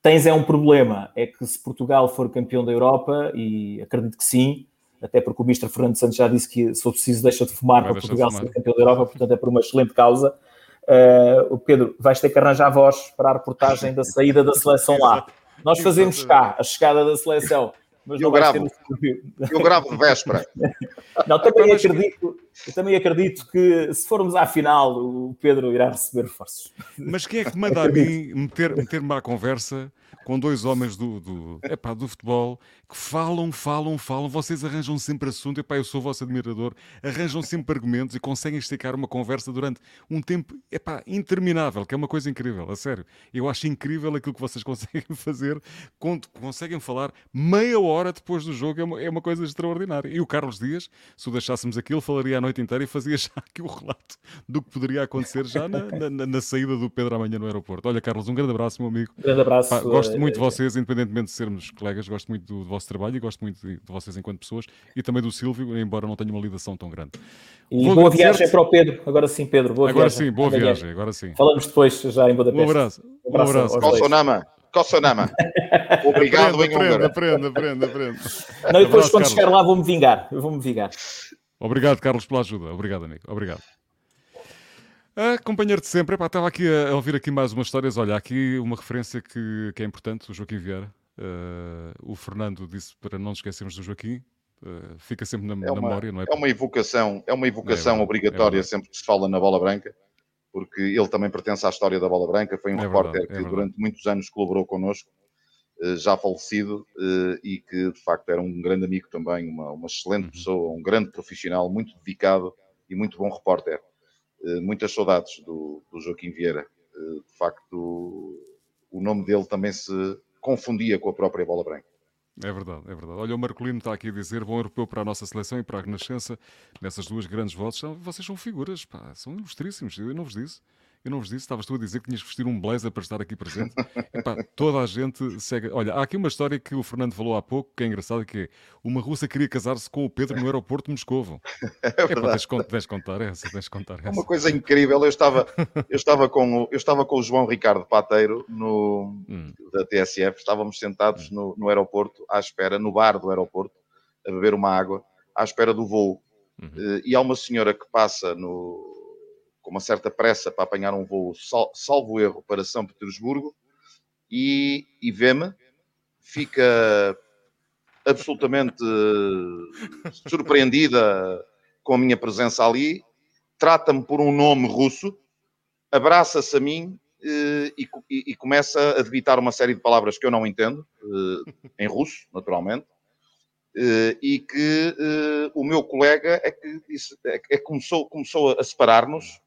Tens é um problema, é que se Portugal for campeão da Europa, e acredito que sim, até porque o Mr. Fernando Santos já disse que se for preciso deixa de fumar para Portugal ser campeão da Europa, portanto é por uma excelente causa. Uh, o Pedro, vais ter que arranjar voz para a reportagem da saída da seleção lá. Nós fazemos cá a chegada da seleção mas eu gravo. Eu gravo de véspera. Não, também acredito, eu também acredito que se formos à final, o Pedro irá receber reforços. Mas quem é que manda a mim meter-me meter à conversa com dois homens do, do, epá, do futebol que falam, falam, falam, vocês arranjam sempre assunto, epá, eu sou vosso admirador, arranjam sempre argumentos e conseguem esticar uma conversa durante um tempo epá, interminável, que é uma coisa incrível, a sério. Eu acho incrível aquilo que vocês conseguem fazer, conseguem falar meia hora depois do jogo, é uma, é uma coisa extraordinária. E o Carlos Dias, se o deixássemos aqui, ele falaria noite inteira e fazia já aqui o relato do que poderia acontecer já na, na, na saída do Pedro amanhã no aeroporto. Olha, Carlos, um grande abraço, meu amigo. Um grande abraço. Pá, gosto muito de vocês, independentemente de sermos colegas, gosto muito do, do vosso trabalho e gosto muito de, de, vocês enquanto pessoas e também do Silvio, embora não tenha uma ligação tão grande. E Vou boa viagem para o Pedro. Agora sim, Pedro. Boa agora viagem. sim, boa viagem. Agora sim. Falamos depois já em Budapeste. Um abraço. Um abraço. Um abraço. Sonama. Kosanama. Obrigado aprende, em húngaro. Aprende, aprende, aprende. Não, e depois, quando chegar lá, vou-me vingar. Eu vou-me vingar. Obrigado, Carlos, pela ajuda. Obrigado, amigo. Obrigado. Ah, companheiro de sempre, Epá, estava aqui a, ouvir aqui mais umas histórias. Olha, aqui uma referência que, que é importante, o Joaquim Vieira. Uh, o Fernando disse para não nos esquecermos do Joaquim. Uh, fica sempre na, é uma, memória, não é? É uma evocação, é uma evocação é obrigatória é sempre que se fala na bola branca, porque ele também pertence à história da bola branca. Foi um é repórter verdade, que durante muitos anos colaborou connosco, já falecido, e que de facto era um grande amigo também, uma, uma excelente uhum. pessoa, um grande profissional, muito dedicado e muito bom repórter. muitas saudades do, do Joaquim Vieira. de facto, o nome dele também se confundia com a própria bola branca. É verdade, é verdade. Olha, o Marcolino está aqui a dizer: bom europeu para a nossa seleção e para a Renascença, nessas duas grandes vozes. Vocês são figuras, pá, são ilustríssimos. Eu não vos disse. Eu não vos disse, estavas tu a dizer que tinhas que vestir um blazer para estar aqui presente. Epá, toda a gente segue. Olha, há aqui uma história que o Fernando falou há pouco, que é engraçada, que é uma russa queria casar-se com o Pedro no aeroporto de Moscovo. É verdade. Epá, tens, contar essa, tens contar essa. É uma coisa incrível. Eu estava, eu estava, com, eu estava com o João Ricardo Pateiro no, hum. da TSF, estávamos sentados hum. no, no aeroporto, à espera, no bar do aeroporto, a beber uma água, à espera do voo. Uhum. E há uma senhora que passa no, com uma certa pressa para apanhar um voo, salvo erro, para São Petersburgo, e, e vê-me, fica absolutamente surpreendida com a minha presença ali, trata-me por um nome russo, abraça-se a mim eh, e, e, e, começa a debitar uma série de palavras que eu não entendo, eh, em russo, naturalmente, eh, e que o meu colega é que, disse, é, é começou, começou a separar-nos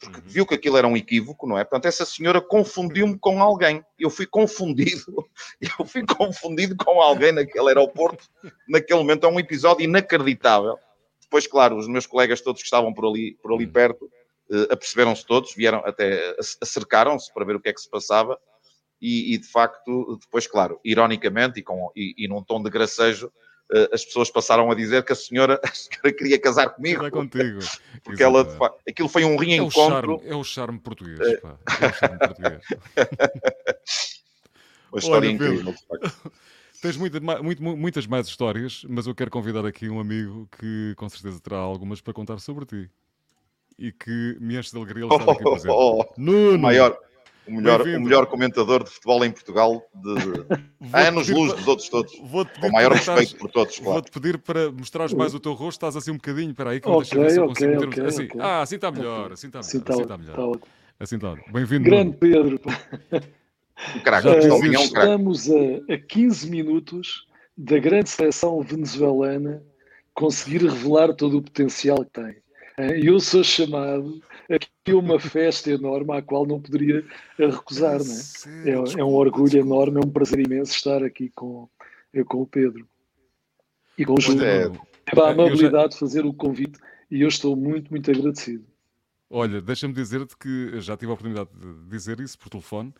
porque uhum. viu que aquilo era um equívoco, não é? Portanto, essa senhora confundiu-me com alguém. Eu fui confundido, eu fui confundido com alguém naquele aeroporto, naquele momento. É um episódio inacreditável. Depois, claro, os meus colegas todos que estavam por ali, por ali uhum. perto, uh, aperceberam-se todos, vieram até, acercaram-se para ver o que é que se passava. E, e de facto, depois, claro, ironicamente e, com, e, e num tom de gracejo, as pessoas passaram a dizer que a senhora, a senhora queria casar comigo. É contigo. Porque ela, aquilo foi um reencontro. É o charme, é o charme português. É. Pá. É o charme português. Uma história Olha, incrível, Tens muita, muito, muitas mais histórias, mas eu quero convidar aqui um amigo que com certeza terá algumas para contar sobre ti. E que me enche de alegria ele estar aqui presente. Oh, oh, oh. Nuno! Maior, o melhor, o melhor comentador de futebol em Portugal de anos-luz dos outros todos. Com maior respeito por todos, claro. Vou-te pedir para mostrares mais o teu rosto, estás assim um bocadinho, espera aí que eu okay, okay, okay, okay, assim. okay. Ah, assim está melhor, assim está melhor. Assim está, assim está melhor. Está assim está. Bem-vindo. Grande Pedro. Um craque, uh, um estamos a, a 15 minutos da grande seleção venezuelana conseguir revelar todo o potencial que tem. Eu sou chamado aqui uma festa enorme à qual não poderia recusar, não é? É, é um orgulho enorme, é um prazer imenso estar aqui com, com o Pedro e com o Júlio. É. Teve a amabilidade de fazer o convite e eu estou muito, muito agradecido. Olha, deixa-me dizer-te que já tive a oportunidade de dizer isso por telefone.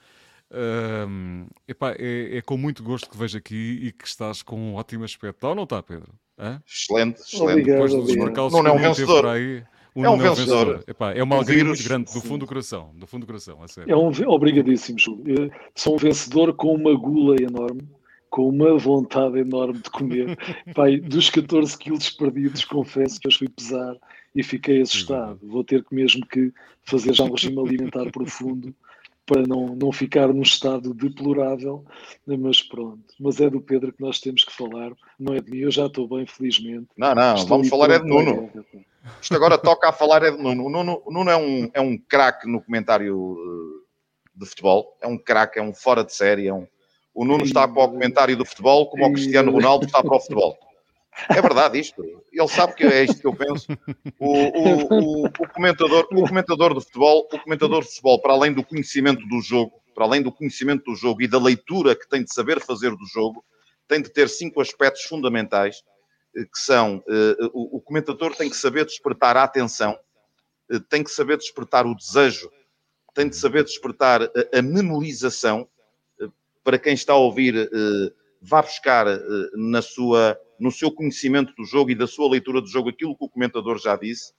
Um, epá, é, é, com muito gosto que vejo aqui e que estás com um ótimo aspecto. Ou não está, Pedro? Hã? Excelente, excelente. Obrigado, Depois não é um vencedor. Aí, um é um vencedor. vencedor. Epá, é uma um alegria muito grande, do fundo do coração. Do fundo do coração, é sério. É um, obrigadíssimo, Júlio. Sou um vencedor com uma gula enorme, com uma vontade enorme de comer. Pai, dos 14 quilos perdidos, confesso que hoje fui pesar e fiquei assustado. Vou ter que mesmo que fazer já um regime alimentar profundo para não, não ficar num estado deplorável, mas pronto. Mas é do Pedro que nós temos que falar, não é de mim, eu já estou bem, felizmente. Não, não, estou vamos falar é de Nuno. Isto agora toca a falar é de Nuno. O Nuno, o Nuno é um, é um craque no comentário eh, de futebol, é um craque, é um fora de série, é um... O Nuno está para o comentário do futebol como o Cristiano Ronaldo está para o futebol. É verdade isto. Ele sabe que é isto que eu penso. O, o, o, o, comentador, o comentador de futebol, o comentador de futebol, para além do conhecimento do jogo, para além do conhecimento do jogo e da leitura que tem de saber fazer do jogo, tem de ter cinco aspectos fundamentais, eh, que são uh, o, o, comentador tem que saber despertar a atenção, uh, tem que saber despertar o desejo, tem de saber despertar a, a memorização. Para quem está a ouvir, vá buscar na sua no seu conhecimento do jogo e da sua leitura do jogo aquilo que o comentador já disse.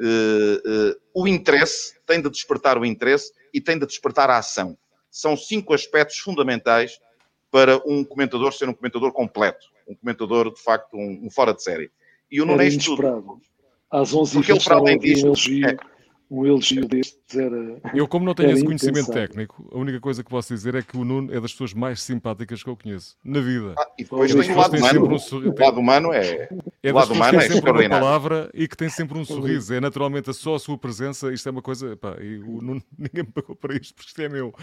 Uh, uh, o interesse tem de despertar o interesse e tem de despertar a ação. são cinco aspectos fundamentais para um comentador ser um comentador completo, um comentador de facto um, um fora de série. E o Nuno é tudo. Às 11 Porque ele, para além disto, é, um elogio destes era. Eu, como não tenho esse conhecimento técnico, a única coisa que posso dizer é que o Nuno é das pessoas mais simpáticas que eu conheço na vida. Ah, e depois tem o lado humano. Um sorriso, o lado humano é. É o lado humano que tem é sempre uma palavra e que tem sempre um sorriso. É naturalmente só a sua presença. Isto é uma coisa. Pá, e o Nuno, ninguém me pagou para isto, porque isto é meu.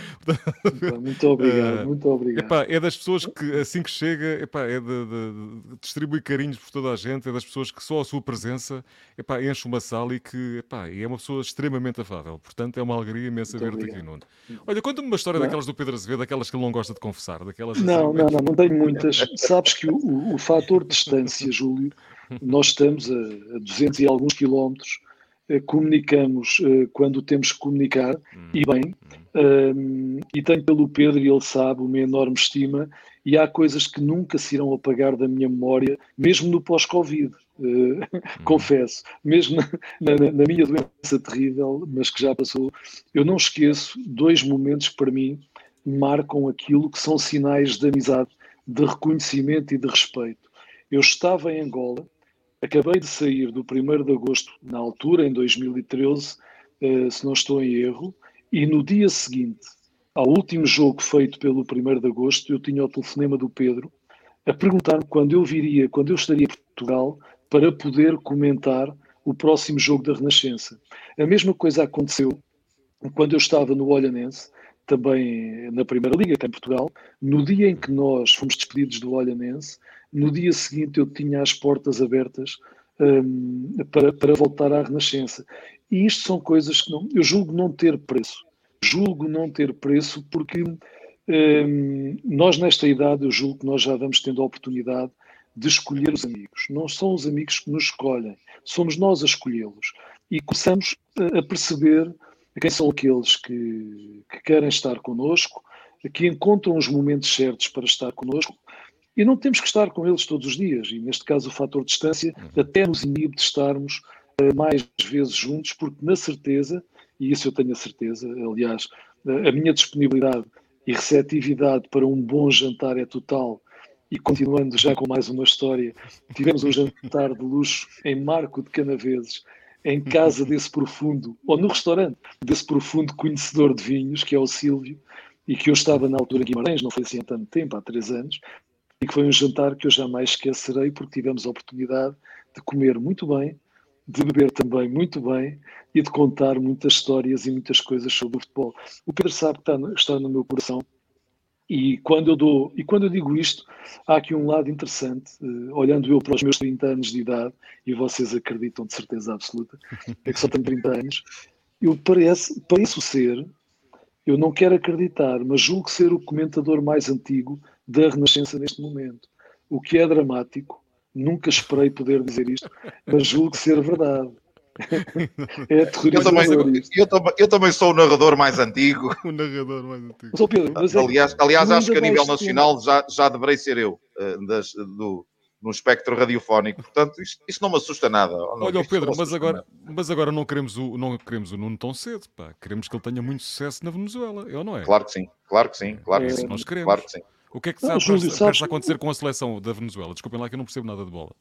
Muito obrigado, uh, muito obrigado. Epá, é das pessoas que assim que chega, epá, é de, de, de, distribui carinhos por toda a gente. É das pessoas que só a sua presença epá, enche uma sala e que epá, é uma pessoa extremamente afável. Portanto, é uma alegria imensa ver-te aqui, Nuno. Olha, conta-me uma história não? daquelas do Pedro Azevedo, daquelas que ele não gosta de confessar. Daquelas não, assim, não, não, não tenho muitas. Sabes que o, o, o fator de distância, Júlio, nós estamos a, a 200 e alguns quilómetros, eh, comunicamos eh, quando temos que comunicar, hum. e bem, um, e tenho pelo Pedro, e ele sabe, uma enorme estima, e há coisas que nunca se irão apagar da minha memória, mesmo no pós-Covid. Uh, confesso, mesmo na, na, na, minha doença terrível, mas que já passou, eu não esqueço dois momentos que para mim marcam aquilo que são sinais de amizade, de reconhecimento e de respeito. Eu estava em Angola, acabei de sair do 1 de agosto, na altura, em 2013, uh, eh, se não estou em erro, e no dia seguinte, ao último jogo feito pelo 1 de agosto, eu tinha o telefonema do Pedro a perguntar-me quando eu viria, quando eu estaria em Portugal, para poder comentar o próximo jogo da Renascença. A mesma coisa aconteceu quando eu estava no Olhanense, também na Primeira Liga, cá em Portugal, no dia em que nós fomos despedidos do Olhanense, no dia seguinte eu tinha as portas abertas um, para, para voltar à Renascença. E isto são coisas que não, eu julgo não ter preço. Julgo não ter preço porque um, nós, nesta idade, eu julgo que nós já vamos tendo a oportunidade de escolher os amigos. Não são os amigos que nos escolhem, somos nós a escolhê-los. E começamos a perceber quem são aqueles que, que querem estar connosco, que encontram os momentos certos para estar connosco, e não temos que estar com eles todos os dias. E neste caso, o fator distância uhum. até nos inibe de estarmos uh, mais vezes juntos, porque na certeza, e isso eu tenho a certeza, aliás, uh, a minha disponibilidade e receptividade para um bom jantar é total e continuando já com mais uma história, tivemos um jantar de luxo em Marco de Canaveses, em casa desse profundo, ou no restaurante, desse profundo conhecedor de vinhos, que é o Silvio, e que eu estava na altura em Guimarães, não foi assim há tanto tempo, há três anos, e que foi um jantar que eu jamais esquecerei, porque tivemos a oportunidade de comer muito bem, de beber também muito bem e de contar muitas histórias e muitas coisas sobre o futebol. O Pedro sabe que está no, está no meu coração e quando eu dou, e quando eu digo isto, há aqui um lado interessante, uh, olhando eu para os meus 30 anos de idade, e vocês acreditam de certeza absoluta, é que só tenho 30 anos, eu pareço, pareço ser, eu não quero acreditar, mas julgo ser o comentador mais antigo da Renascença neste momento. O que é dramático, nunca esperei poder dizer isto, mas julgo ser verdade. É eu também, eu, eu, também sou o narrador mais antigo. o narrador mais antigo. Pedro, é, aliás, aliás acho que a nível nacional já, já deverei ser eu, uh, das, do, no espectro radiofónico. Portanto, isto, isto não me assusta nada. Olha, Pedro, mas agora, mas agora não queremos o, não queremos o Nuno tão cedo. Pá. Queremos que ele tenha muito sucesso na Venezuela, é ou não é? Claro que sim, claro que sim, claro que é, sim. Nós queremos. Claro que sim. O que é que não, está a acontecer com a seleção da Venezuela? Desculpem lá que eu não percebo nada de bola.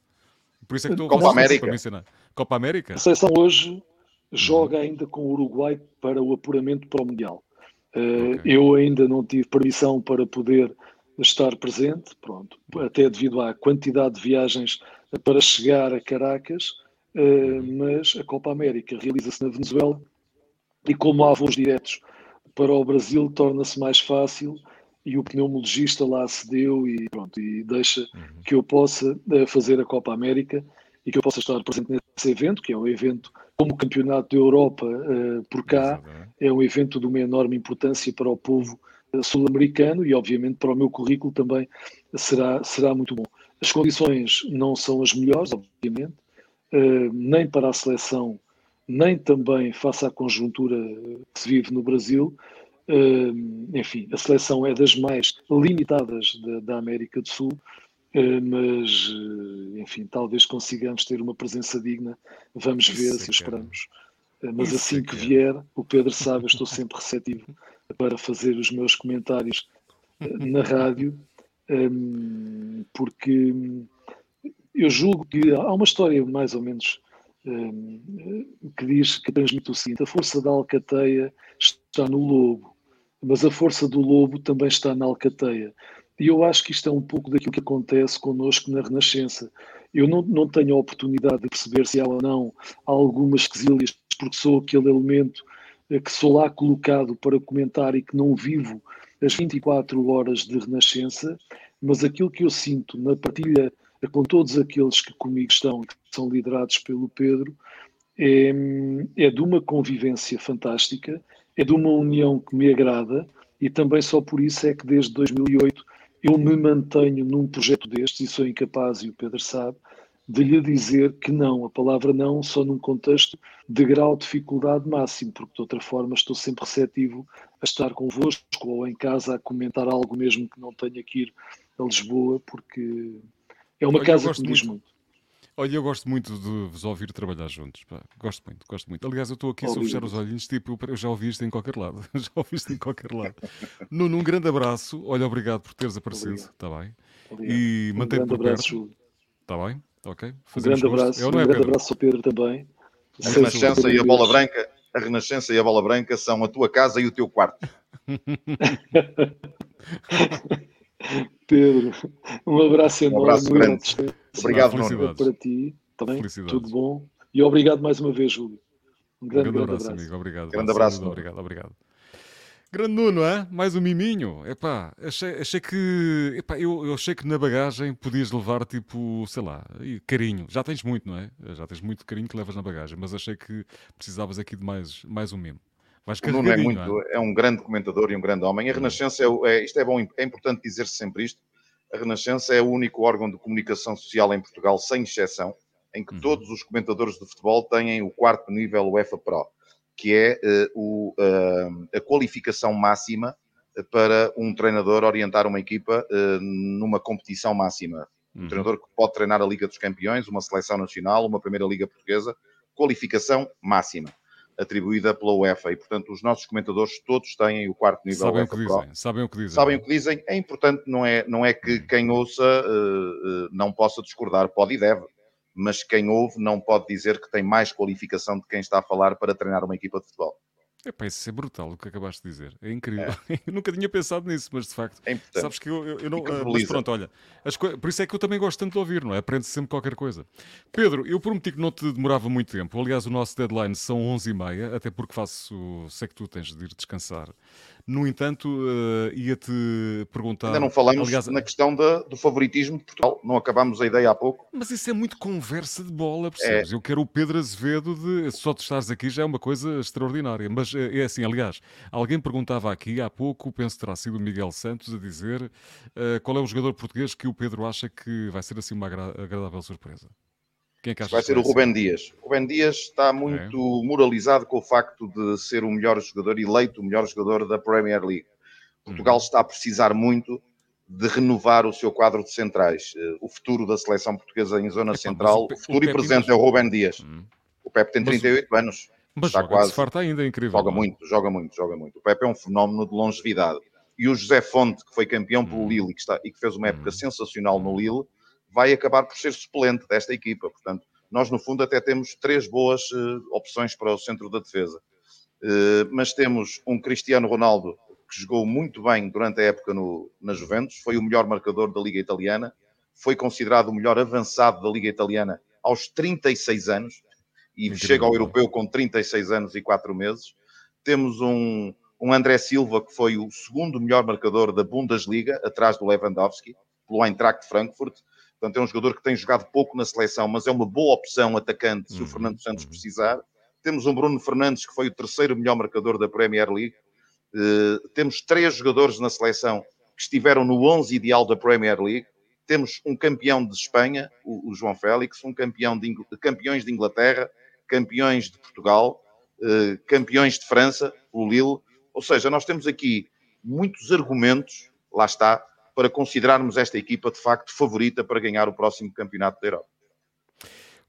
Por isso é que estou Copa América. para me ensinar. Copa América? A seleção hoje joga ainda com o Uruguai para o apuramento para o Mundial. Uh, okay. Eu ainda não tive permissão para poder estar presente, pronto, até devido à quantidade de viagens para chegar a Caracas, uh, mas a Copa América realiza-se na Venezuela e como há voos diretos para o Brasil, torna-se mais fácil e o pneumologista lá acedeu e pronto, e deixa uhum. que eu possa uh, fazer a Copa América e que eu possa estar presente nesse evento, que é um evento como o Campeonato da Europa uh, por cá, é um evento de uma enorme importância para o povo uh, sul-americano e, obviamente, para o meu currículo também será, será muito bom. As condições não são as melhores, obviamente, uh, nem para a seleção, nem também face à conjuntura que se vive no Brasil. Enfim, a seleção é das mais limitadas da, da América do Sul eh, mas, eh, enfim, talvez consigamos ter uma presença digna. Vamos ver se esperamos. Eh, mas Isso assim que vier, o Pedro sabe, eu estou sempre receptivo para fazer os meus comentários na rádio, porque eu julgo que há uma história mais ou menos que diz que transmite o seguinte: a força da alcateia está no lobo, mas a força do lobo também está na alcateia. E eu acho que isto é um pouco daquilo que acontece connosco na Renascença. Eu não, não tenho a oportunidade de perceber se há ou não algumas quesilhas, porque sou aquele elemento eh, que sou lá colocado para comentar e que não vivo as 24 horas de Renascença, mas aquilo que eu sinto na partilha com todos aqueles que comigo estão que são liderados pelo Pedro é, é de uma convivência fantástica, é de uma união que me agrada e também só por isso é que desde 2008 eu me mantenho num projeto destes e sou incapaz, e o Pedro sabe, de lhe dizer que não, a palavra não, só num contexto de grau de dificuldade máximo, porque de outra forma estou sempre receptivo a estar convosco ou em casa a comentar algo mesmo que não tenha que ir a Lisboa, porque é uma Olha, casa que me diz muito. muito. Olha, eu gosto muito de vos ouvir trabalhar juntos. Pá. Gosto muito, gosto muito. Aliás, eu estou aqui, eu fechar os olhinhos, tipo, eu já ouvi isto em qualquer lado. já ouvi isto em qualquer lado. Nuno, um grande abraço. Olha, obrigado por teres aparecido. Está bem? Obrigado. E um mantém-te por perto. Está bem? Ok? Fazemos um grande abraço. É, um grande Pedro? abraço ao Pedro também. A Renascença e a Bola Branca, a Renascença e a Bola Branca são a tua casa e o teu quarto. Pedro, um abraço enorme. Um abraço grande. Obrigado, Nuno. Para ti também. Tudo bom. E obrigado mais uma vez, Júlio. Um grande, um grande abraço, abraço, amigo. Obrigado. Grande abraço. Obrigado, obrigado. Grande Nuno, é? mais um miminho. Epá, achei, achei que. Epá, eu, eu achei que na bagagem podias levar tipo, sei lá, carinho. Já tens muito, não é? Já tens muito carinho que levas na bagagem, mas achei que precisavas aqui de mais, mais um mimo. O Nuno é, muito, é? é? um grande comentador e um grande homem. A Renascença é, é isto é bom, é importante dizer-se sempre isto. A Renascença é o único órgão de comunicação social em Portugal, sem exceção, em que uhum. todos os comentadores de futebol têm o quarto nível UEFA Pro que é uh, o, uh, a qualificação máxima para um treinador orientar uma equipa uh, numa competição máxima. Um uhum. treinador que pode treinar a Liga dos Campeões, uma seleção nacional, uma primeira Liga Portuguesa, qualificação máxima atribuída pela UEFA e, portanto, os nossos comentadores todos têm o quarto nível Sabem UEFA o que dizem. Sabem o que dizem. Sabem o que dizem. É importante, não é, não é que uhum. quem ouça uh, uh, não possa discordar, pode e deve mas quem ouve não pode dizer que tem mais qualificação de quem está a falar para treinar uma equipa de futebol. É isso é brutal o que acabaste de dizer. É incrível. É. Eu nunca tinha pensado nisso, mas de facto. É. Sabes que eu, eu, eu não. Uh, mas pronto, olha. Por isso é que eu também gosto tanto de ouvir, não é? Aprende-se sempre qualquer coisa. Pedro, eu prometi que não te demorava muito tempo. Aliás, o nosso deadline são 11h30, até porque faço. Sei que tu tens de ir descansar. No entanto, uh, ia-te perguntar. Ainda não falamos aliás, na questão da, do favoritismo de Portugal. Não acabámos a ideia há pouco. Mas isso é muito conversa de bola, percebes? É. Eu quero o Pedro Azevedo de. Só de estares aqui já é uma coisa extraordinária. Mas é, é assim, aliás, alguém perguntava aqui há pouco, penso que terá sido o Miguel Santos, a dizer uh, qual é o jogador português que o Pedro acha que vai ser assim uma agradável surpresa. Quem é que vai ser o Rubén Dias. O Rubén Dias está muito é. moralizado com o facto de ser o melhor jogador, eleito o melhor jogador da Premier League. Portugal uhum. está a precisar muito de renovar o seu quadro de centrais. Eh, o futuro da seleção portuguesa em zona é, central, o, futuro o e presente é o Rubén Dias. Uhum. O Pepe tem 38 mas, anos. Mas está quase. farta ainda, é incrível. Joga muito, joga muito, joga muito. O Pepe é um fenómeno de longevidade. E o José Fonte, que foi campeão pelo uhum. Lille e que, está, e que fez uma época sensacional no Lille, vai acabar por ser suplente desta equipa. Portanto, nós no fundo até temos três boas uh, opções para o centro da defesa. Uh, mas temos um Cristiano Ronaldo que jogou muito bem durante a época no, na Juventus, foi o melhor marcador da Liga Italiana, foi considerado o melhor avançado da Liga Italiana aos 36 anos e Incrível. chega ao europeu com 36 anos e 4 meses. Temos um, um André Silva que foi o segundo melhor marcador da Bundesliga, atrás do Lewandowski, pelo Eintracht Frankfurt. Portanto, é um jogador que tem jogado pouco na seleção, mas é uma boa opção atacante se o uhum, Fernando Santos uhum. precisar. Temos um Bruno Fernandes, que foi o terceiro melhor marcador da Premier League. Uh, temos três jogadores na seleção que estiveram no 11 ideal da Premier League. Temos um campeão de Espanha, o, o João Félix, um campeão de campeões de Inglaterra, campeões de Portugal, uh, campeões de França, o Lille. Ou seja, nós temos aqui muitos argumentos, lá está, para considerarmos esta equipa de facto favorita para ganhar o próximo campeonato da Europa.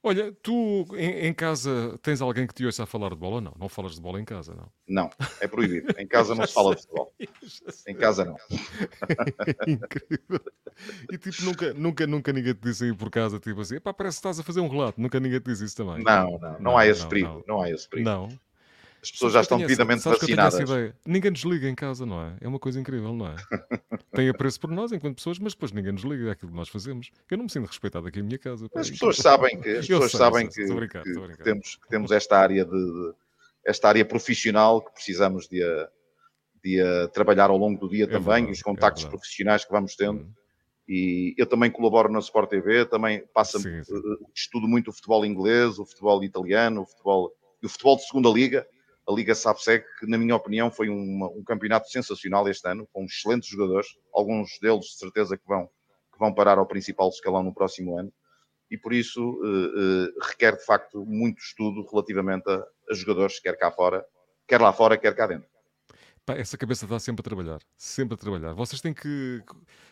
Olha, tu em, em, casa tens alguém que te ouça a falar de bola ou não? Não falas de bola em casa, não? Não, é proibido. Em casa não se fala de futebol. Em casa não. Incrível. E tipo, nunca, nunca, nunca ninguém te disse aí por casa, tipo assim, pá, parece que estás a fazer um relato. Nunca ninguém te disse isso também. Não, não, não, não há esse perigo. Não. não há esse perigo. Não. As pessoas já estão devidamente vacinadas. Ninguém desliga em casa, não é? É uma coisa incrível, não é? Tem apreço por nós enquanto pessoas, mas depois ninguém nos liga aquilo que nós fazemos. Eu não me sinto respeitado aqui em minha casa. As pessoas sabem que, as pessoas sei, sabem sei, que, brincar, que, que, temos, que temos esta área de, de, esta área profissional que precisamos de a, de a trabalhar ao longo do dia é também, verdade, os é contactos é profissionais que vamos tendo. Hum. E eu também colaboro na Sport TV, também passa, sim, sim. Eh, estudo muito o futebol inglês, o futebol italiano, o futebol, o futebol de segunda liga a Liga SAPSEC, que na minha opinião foi uma, um campeonato sensacional este ano, com excelentes jogadores, alguns deles de certeza que vão, que vão parar ao principal escalão no próximo ano, e por isso uh, uh, requer de facto muito estudo relativamente a, a jogadores, quer cá fora, quer lá fora, quer cá dentro. Pá, essa cabeça está sempre a trabalhar, sempre a trabalhar. Vocês têm que,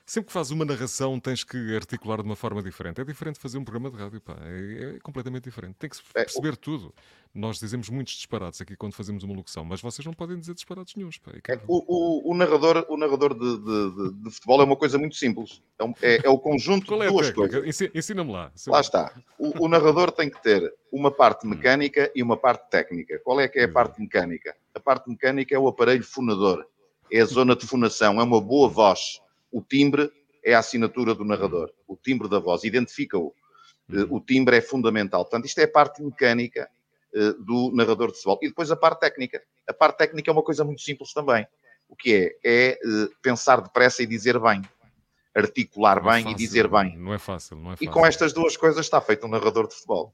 sempre que fazes uma narração, tens que articular de uma forma diferente. É diferente fazer um programa de rádio, pá. É, é completamente diferente. Tem que é, perceber é, tudo. Nós dizemos muitos disparados aqui quando fazemos uma locução, mas vocês não podem dizer disparados nenhums. Pá. É, o, o, o, narrador, o narrador de, de, de, de, futebol é uma coisa muito simples. É, um, é, é o conjunto Qual de duas coisas. Ensina-me lá. Lá está. O, narrador tem que ter uma parte mecânica e uma parte técnica. Qual é que é a parte mecânica? A parte mecânica é o aparelho fonador. É a zona de fonação. É uma boa voz. O timbre é a assinatura do narrador. O timbre da voz. Identifica-o. Uhum. O timbre é fundamental. Portanto, isto é a parte mecânica eh, do narrador de futebol. E depois a parte técnica. A parte técnica é uma coisa muito simples também. O que é? É eh, pensar depressa e dizer bem. Articular é bem fácil, e dizer bem. Não é fácil, não é fácil. E com estas duas coisas está feito um narrador de futebol.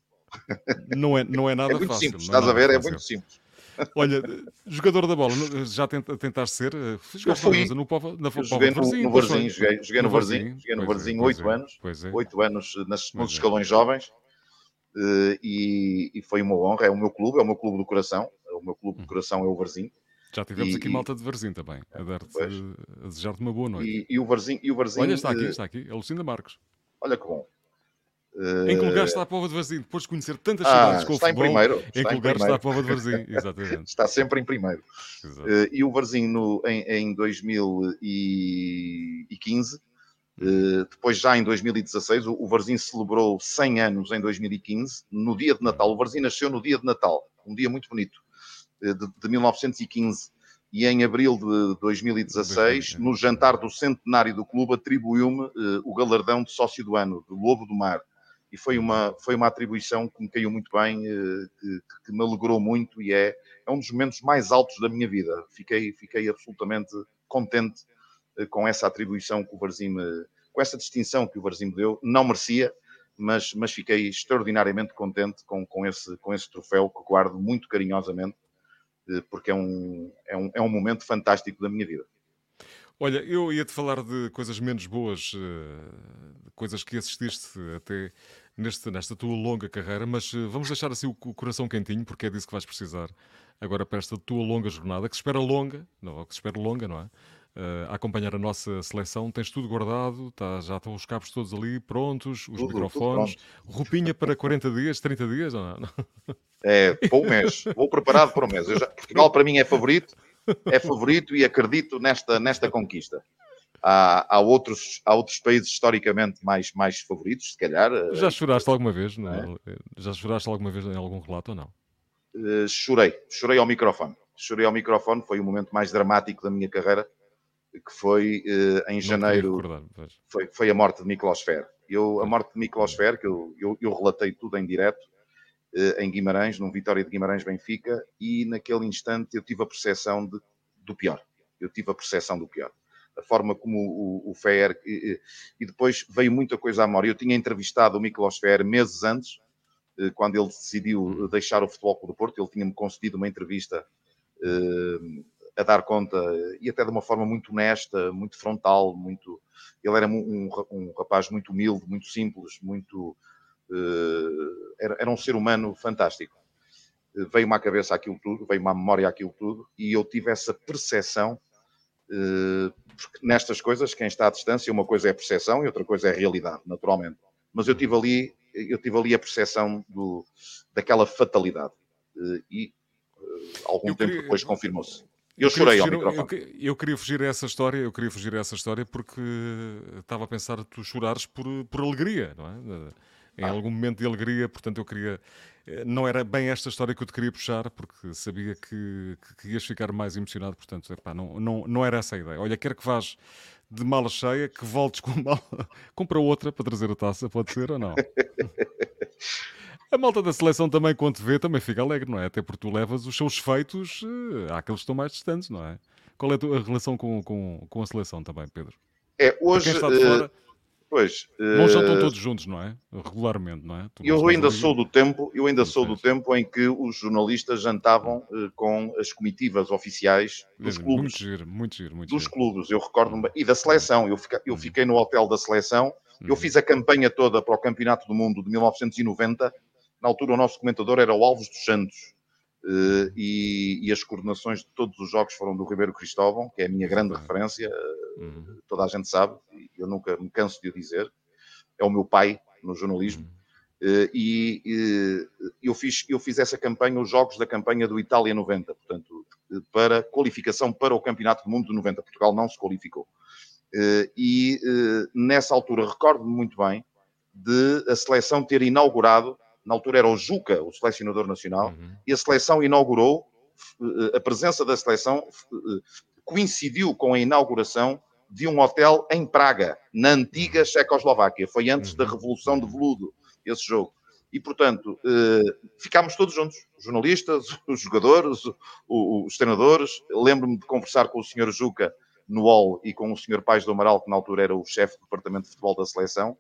Não é, não é nada é muito fácil. Simples, é estás a ver? Fácil. É muito simples. Olha, jogador da bola, já tenta, tentaste ser? Eh, eu fui. No Povo, na Povo joguei no, no Varzinho, joguei, joguei no, no Varzinho, joguei no Varzinho oito anos, oito anos nas, nos escalões jovens. Eh, e, e, foi uma honra. É o meu clube, é o meu clube do coração. É o meu clube do hum. coração é o Varzim. Já tivemos e, aqui malta de Varzim também, a, a desejar-te uma boa noite. E, e, o Varzim, e o Varzim. Olha, está aqui, está aqui, é Lucinda Marcos. Olha que bom. Em que lugar está a Pova de Varzim? Depois de conhecer tantas ah, cidades com o futebol, em, primeiro, em que lugar está a Pova de Varzim? Exatamente. está sempre em primeiro. Uh, e o Varzim no, em, em 2015 eh, depois, já em 2016, o, Varzim celebrou 100 anos em 2015, no dia de Natal. O Varzim nasceu no dia de Natal, um dia muito bonito, eh, de, de 1915. E em abril de 2016, no jantar do centenário do clube, atribuiu-me uh, o galardão de sócio do ano, do Lobo do Mar. E foi uma, foi uma atribuição que me caiu muito bem, uh, que, que, me alegrou muito e é, é um dos momentos mais altos da minha vida. Fiquei, fiquei absolutamente contente com essa atribuição que o Varzim me, com essa distinção que o Varzim me deu, não merecia, mas, mas fiquei extraordinariamente contente com, com, esse, com esse troféu que guardo muito carinhosamente, eh, porque é um, é, um, é um momento fantástico da minha vida. Olha, eu ia-te falar de coisas menos boas, eh, coisas que assististe até neste, nesta tua longa carreira, mas eh, vamos deixar assim o coração quentinho, porque é disso que vais precisar agora para esta tua longa jornada, que se espera longa, não, que se espera longa, não é? uh, a acompanhar a nossa seleção. Tens tudo guardado, tá, já estão os cabos todos ali prontos, os tudo, microfones, tudo roupinha para 40 dias, 30 dias ou não? É, para um mês. Vou preparado para um mês. Já, Portugal para mim é favorito, é favorito e acredito nesta, nesta conquista. Há, há, outros, há outros países historicamente mais, mais favoritos, se calhar. Eh, já choraste alguma vez? É? Já choraste alguma vez em algum relato ou não? Uh, chorei, chorei ao microfone. Chorei ao microfone, foi o momento mais dramático da minha carreira que foi uh, em Não janeiro, foi, foi a morte de Miklos Fer. Eu, a morte de Miklos Fer, que eu, eu, eu relatei tudo em direto, uh, em Guimarães, num Vitória de Guimarães-Benfica, e naquele instante eu tive a percepção de, do pior. Eu tive a percepção do pior. A forma como o, o Fer... E, e, depois veio muita coisa à memória. Eu tinha entrevistado o Miklos Fer meses antes, uh, quando ele decidiu hum. deixar o Futebol Clube do Porto. Ele tinha-me concedido uma entrevista a dar conta e até de uma forma muito honesta, muito frontal, muito. Ele era um, um rapaz muito humilde, muito simples, muito. Uh, era, era, um ser humano fantástico. Uh, veio-me à cabeça aquilo tudo, veio-me à memória aquilo tudo, e eu tive essa percepção, uh, porque nestas coisas, quem está à distância, uma coisa é percepção e outra coisa é realidade, naturalmente. Mas eu tive ali eu tive ali a percepção do, daquela fatalidade. E algum eu tempo queria... depois confirmou-se. Eu, eu chorei ao microfone. Eu, eu, queria fugir a essa história, eu queria fugir a essa história porque estava a pensar tu chorares por, por alegria, não é? Em ah. algum momento de alegria, portanto eu queria. Eh, não era bem esta história que eu te queria puxar, porque sabia que, que, que ias ficar mais emocionado, portanto, epá, não, não, não era essa a ideia. Olha, quero que vás de mala cheia, que voltes com mala. Compra outra para trazer a taça, pode ser ou não? A malta da seleção também, quando te vê, também fica alegre, não é? Até porque tu levas os seus feitos uh, àqueles que estão mais distantes, não é? Qual é a tua relação com, com, com a seleção também, Pedro? É, hoje. Uh, pois. Não jantam todos juntos, não é? Regularmente, não é? Tu eu ainda sou do tempo, eu ainda sou do tempo em que os jornalistas jantavam uh, com as comitivas oficiais dos clubes. Muito giro, muito giro, muito Dos giro. clubes, eu recordo-me. E da seleção. Eu, fica, eu uhum. fiquei no hotel da seleção. Eu uhum. fiz a campanha toda para o Campeonato do Mundo de 1990 na altura, o nosso comentador era o Alves dos Santos. Uh, e, e, as coordenações de todos os jogos foram do Ribeiro Cristóvão, que é a minha grande referência, uhum. toda a gente sabe, eu nunca me canso de o dizer, é o meu pai no jornalismo. Uhum. Uh, e uh, eu, fiz, eu fiz essa campanha, os jogos da campanha do Itália 90, portanto, para qualificação para o Campeonato do Mundo de 90. Portugal não se qualificou. e nessa altura, recordo-me muito bem de a seleção ter inaugurado na altura era o Juca, o selecionador nacional, uhum. e a seleção inaugurou, eh, a presença da seleção eh, coincidiu com a inauguração de um hotel em Praga, na antiga uhum. Checoslováquia. Foi antes uhum. da Revolução de Veludo, esse jogo. E, portanto, eh, ficámos todos juntos, os jornalistas, os jogadores, os treinadores. Lembro-me de conversar com o senhor Juca no UOL e com o senhor Pais do Amaral, que na altura era o chefe do departamento de futebol da seleção,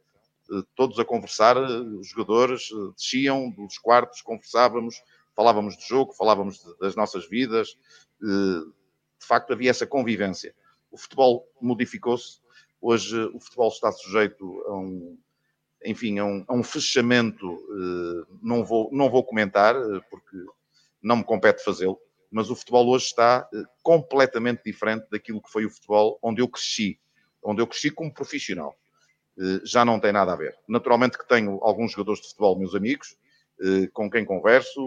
todos a conversar, eh, os jogadores eh, desciam dos quartos, conversávamos, falávamos de jogo, falávamos das nossas vidas. De facto, havia essa convivência. O futebol modificou-se. Hoje, o futebol está sujeito a um, enfim, a um, a um fechamento. Não vou, não vou comentar, porque não me compete fazê-lo, mas o futebol hoje está completamente diferente daquilo que foi o futebol onde eu cresci, onde eu cresci como profissional. Eh, já não tem nada a ver. Naturalmente que tenho alguns jogadores de futebol, meus amigos, eh, com quem converso,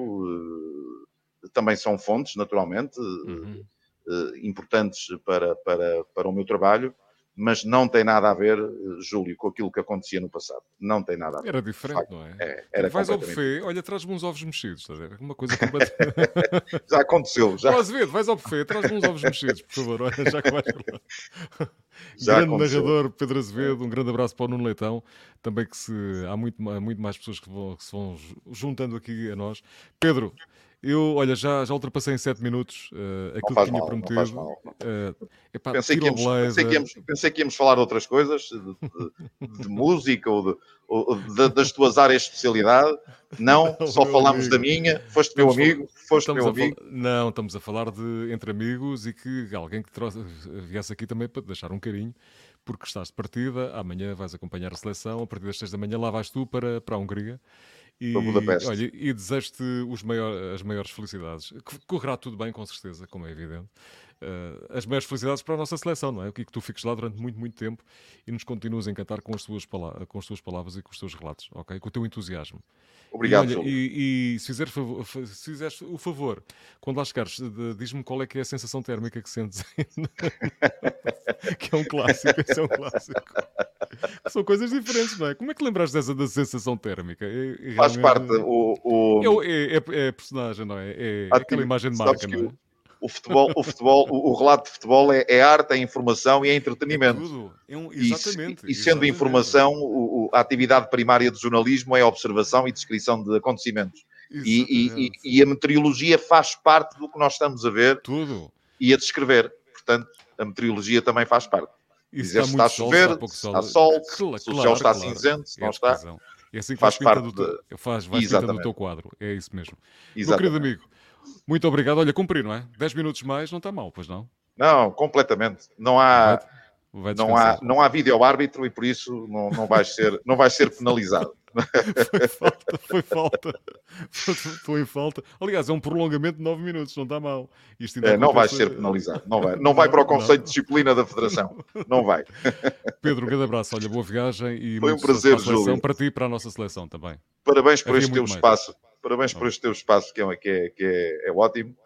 eh, também são fontes, naturalmente, uhum. importantes para, para, para o meu trabalho, mas não tem nada a ver, Júlio, com aquilo que acontecia no passado. Não tem nada a ver. Era diferente, não é? é era Vais ao buffet, olha, traz-me uns ovos mexidos, estás a ver? Uma coisa completamente. já aconteceu, já. Azevedo, vais ao buffet, traz-me uns ovos mexidos, por favor, olha, já que vais lá. Já grande aconteceu. narrador Pedro Azevedo, um grande abraço para o Nuno Leitão, também que se, há muito, há muito mais pessoas que, vão, que se vão juntando aqui a nós. Pedro, eu, olha, já, já ultrapassei em 7 minutos uh, aquilo que tinha mal, prometido. Uh, epá, pensei, que íamos, pensei, que íamos, pensei, que íamos, falar de outras coisas, de, de, de música ou, de, ou das tuas áreas de especialidade. Não, não só falámos da minha. Foste meu amigo, foste meu amigo. Não, estamos a falar de entre amigos e que alguém que trouxe, viesse aqui também para te deixar um carinho porque estás de partida, amanhã vais acompanhar a seleção, a partir das 6 da manhã lá vais tu para, para a Hungria e, olha, e desejo-te maior, as maiores felicidades. Correrá tudo bem, com certeza, como é evidente. Uh, as maiores felicidades para a nossa seleção, não é? Que, é que tu fiques lá durante muito, muito tempo e nos continuas a encantar com as, tuas com as tuas palavras e com os teus relatos, ok? Com o teu entusiasmo. Obrigado, e, olha, e, e, se, fizer se fizeres o favor, quando lá chegares, diz-me qual é que é a sensação térmica que sentes. que é um clássico, esse é um clássico. São coisas diferentes, não é? Como é que lembras dessa da sensação térmica? É, é Faz parte. O, o... É, é, é, personagem, não é? É, aquela imagem de marca, não é? O futebol, o, futebol o, o, relato de futebol é, é, arte, é informação e é entretenimento. É tudo. É um, exatamente. E, e sendo exatamente. informação, o, a atividade primária do jornalismo é a observação e descrição de acontecimentos. E, e, e, a meteorologia faz parte do que nós estamos a ver tudo. e a descrever. Portanto, a meteorologia também faz parte. Dizer se está a chover, se está sol, claro, se o céu está claro, cinzento, se não está. É assim que faz, faz parte do, de... faz, vai pintando o teu quadro. É isso mesmo. Exatamente. Meu querido amigo, muito obrigado. Olha, cumprir, não é? 10 minutos mais não está mal, pois não? Não, completamente. Não há, vai, vai não há, não há vídeo árbitro e por isso não, não vais ser, não vais ser penalizado. foi falta, foi falta. Estou em falta. Aliás, é um prolongamento de 9 minutos, não está mal. É, não vai ser penalizado. Não vai, não vai para o conceito de disciplina da Federação. Não vai. Pedro, um grande abraço. Olha, boa viagem e foi um prazer, Júlio. para ti e para a nossa seleção também. Parabéns por Havia este teu mais. Parabéns por este teu espaço que é, que é, que é, é ótimo.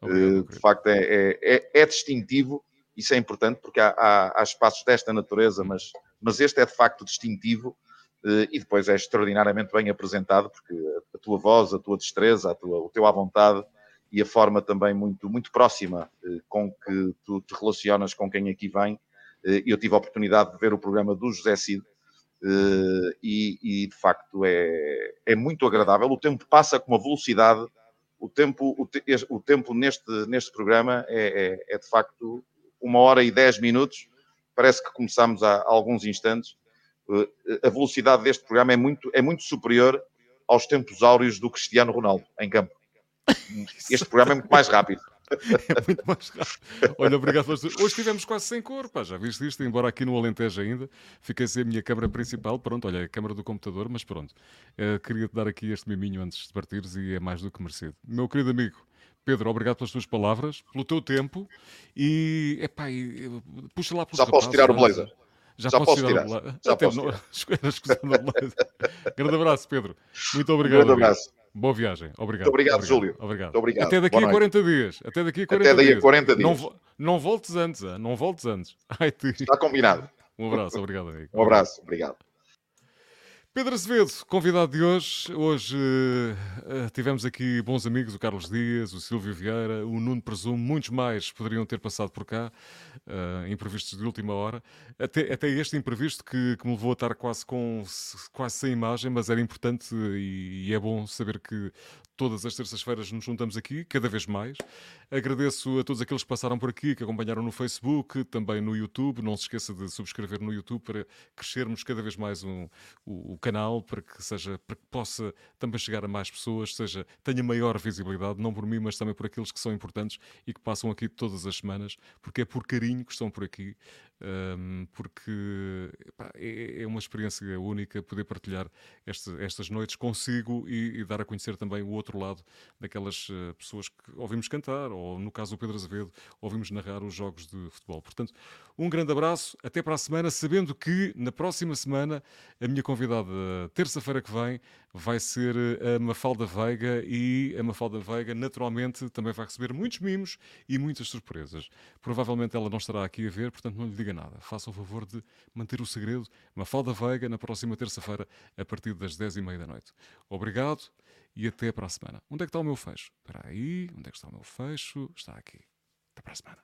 Obrigado, uh, de facto, é, é, é, é, distintivo. Isso é importante porque há, há, há espaços desta natureza, mas, mas este é de facto distintivo eh, e depois é extraordinariamente bem apresentado, porque a tua voz, a tua destreza, a tua, o teu à vontade e a forma também muito, muito próxima eh, com que tu te relacionas com quem aqui vem. Eh, eu tive a oportunidade de ver o programa do José Cid e, e de facto é, é muito agradável. O tempo passa com uma velocidade. O tempo, o, te, o tempo neste, neste programa é, é, é, de facto uma hora e dez minutos. Parece que começamos há, há alguns instantes eh, a velocidade deste programa é muito, é muito superior aos tempos áureos do Cristiano Ronaldo em campo. Este programa é muito mais rápido. É muito mais rápido. Olha, obrigado. Hoje estivemos quase sem cor, pá, já viste isto? Embora aqui no Alentejo ainda, fiquei sem a minha câmara principal. Pronto, olha, a câmara do computador, mas pronto. Uh, Queria-te dar aqui este miminho antes de partires e é mais do que merecido. Meu querido amigo, Pedro, obrigado pelas tuas palavras, pelo teu tempo e, epá, e, puxa lá para Já posso tirar o blazer. Já, Já posso tirar. tirar. Já Até posso tirar. Grande abraço, Pedro. Muito obrigado. grande abraço. Boa viagem. Obrigado. Muito obrigado, obrigado. Júlio. Obrigado. Muito obrigado. Até daqui a 40 dias. Até daqui a 40 Até dias. a 40 dias. Não, não voltes antes. Não voltes antes. Ai, Está combinado. Um abraço. Obrigado, amigo. Um abraço. Obrigado. Pedro Azevedo, convidado de hoje. Hoje uh, tivemos aqui bons amigos, o Carlos Dias, o Silvio Vieira, o Nuno Presumo, muitos mais poderiam ter passado por cá, uh, imprevistos de última hora. Até, até este imprevisto que, que, me levou a estar quase, com, quase sem imagem, mas era importante e, e é bom saber que todas as terças-feiras nos juntamos aqui, cada vez mais. Agradeço a todos aqueles que passaram por aqui, que acompanharam no Facebook, também no YouTube. Não se esqueça de subscrever no YouTube para crescermos cada vez mais um, o, o, canal, para que, seja, para que possa também chegar a mais pessoas, seja, tenha maior visibilidade, não por mim, mas também por aqueles que são importantes e que passam aqui todas as semanas, porque é por carinho que estão por aqui um, porque pá, é, é, uma experiência única poder partilhar este, estas noites consigo e, e, dar a conhecer também o outro lado daquelas uh, pessoas que ouvimos cantar, ou no caso do Pedro Azevedo, ouvimos narrar os jogos de futebol. Portanto, um grande abraço, até para a semana, sabendo que na próxima semana a minha convidada, terça-feira que vem vai ser eh, a Mafalda Veiga e a Mafalda Veiga naturalmente também vai receber muitos mimos e muitas surpresas. Provavelmente ela não estará aqui a ver, portanto não lhe diga nada. Faça o favor de manter o segredo. Mafalda Veiga na próxima terça-feira a partir das 10h30 da noite. Obrigado e até para a semana. Onde é que está o meu fecho? Espera aí, onde é que está o meu fecho? Está aqui. Até para a semana.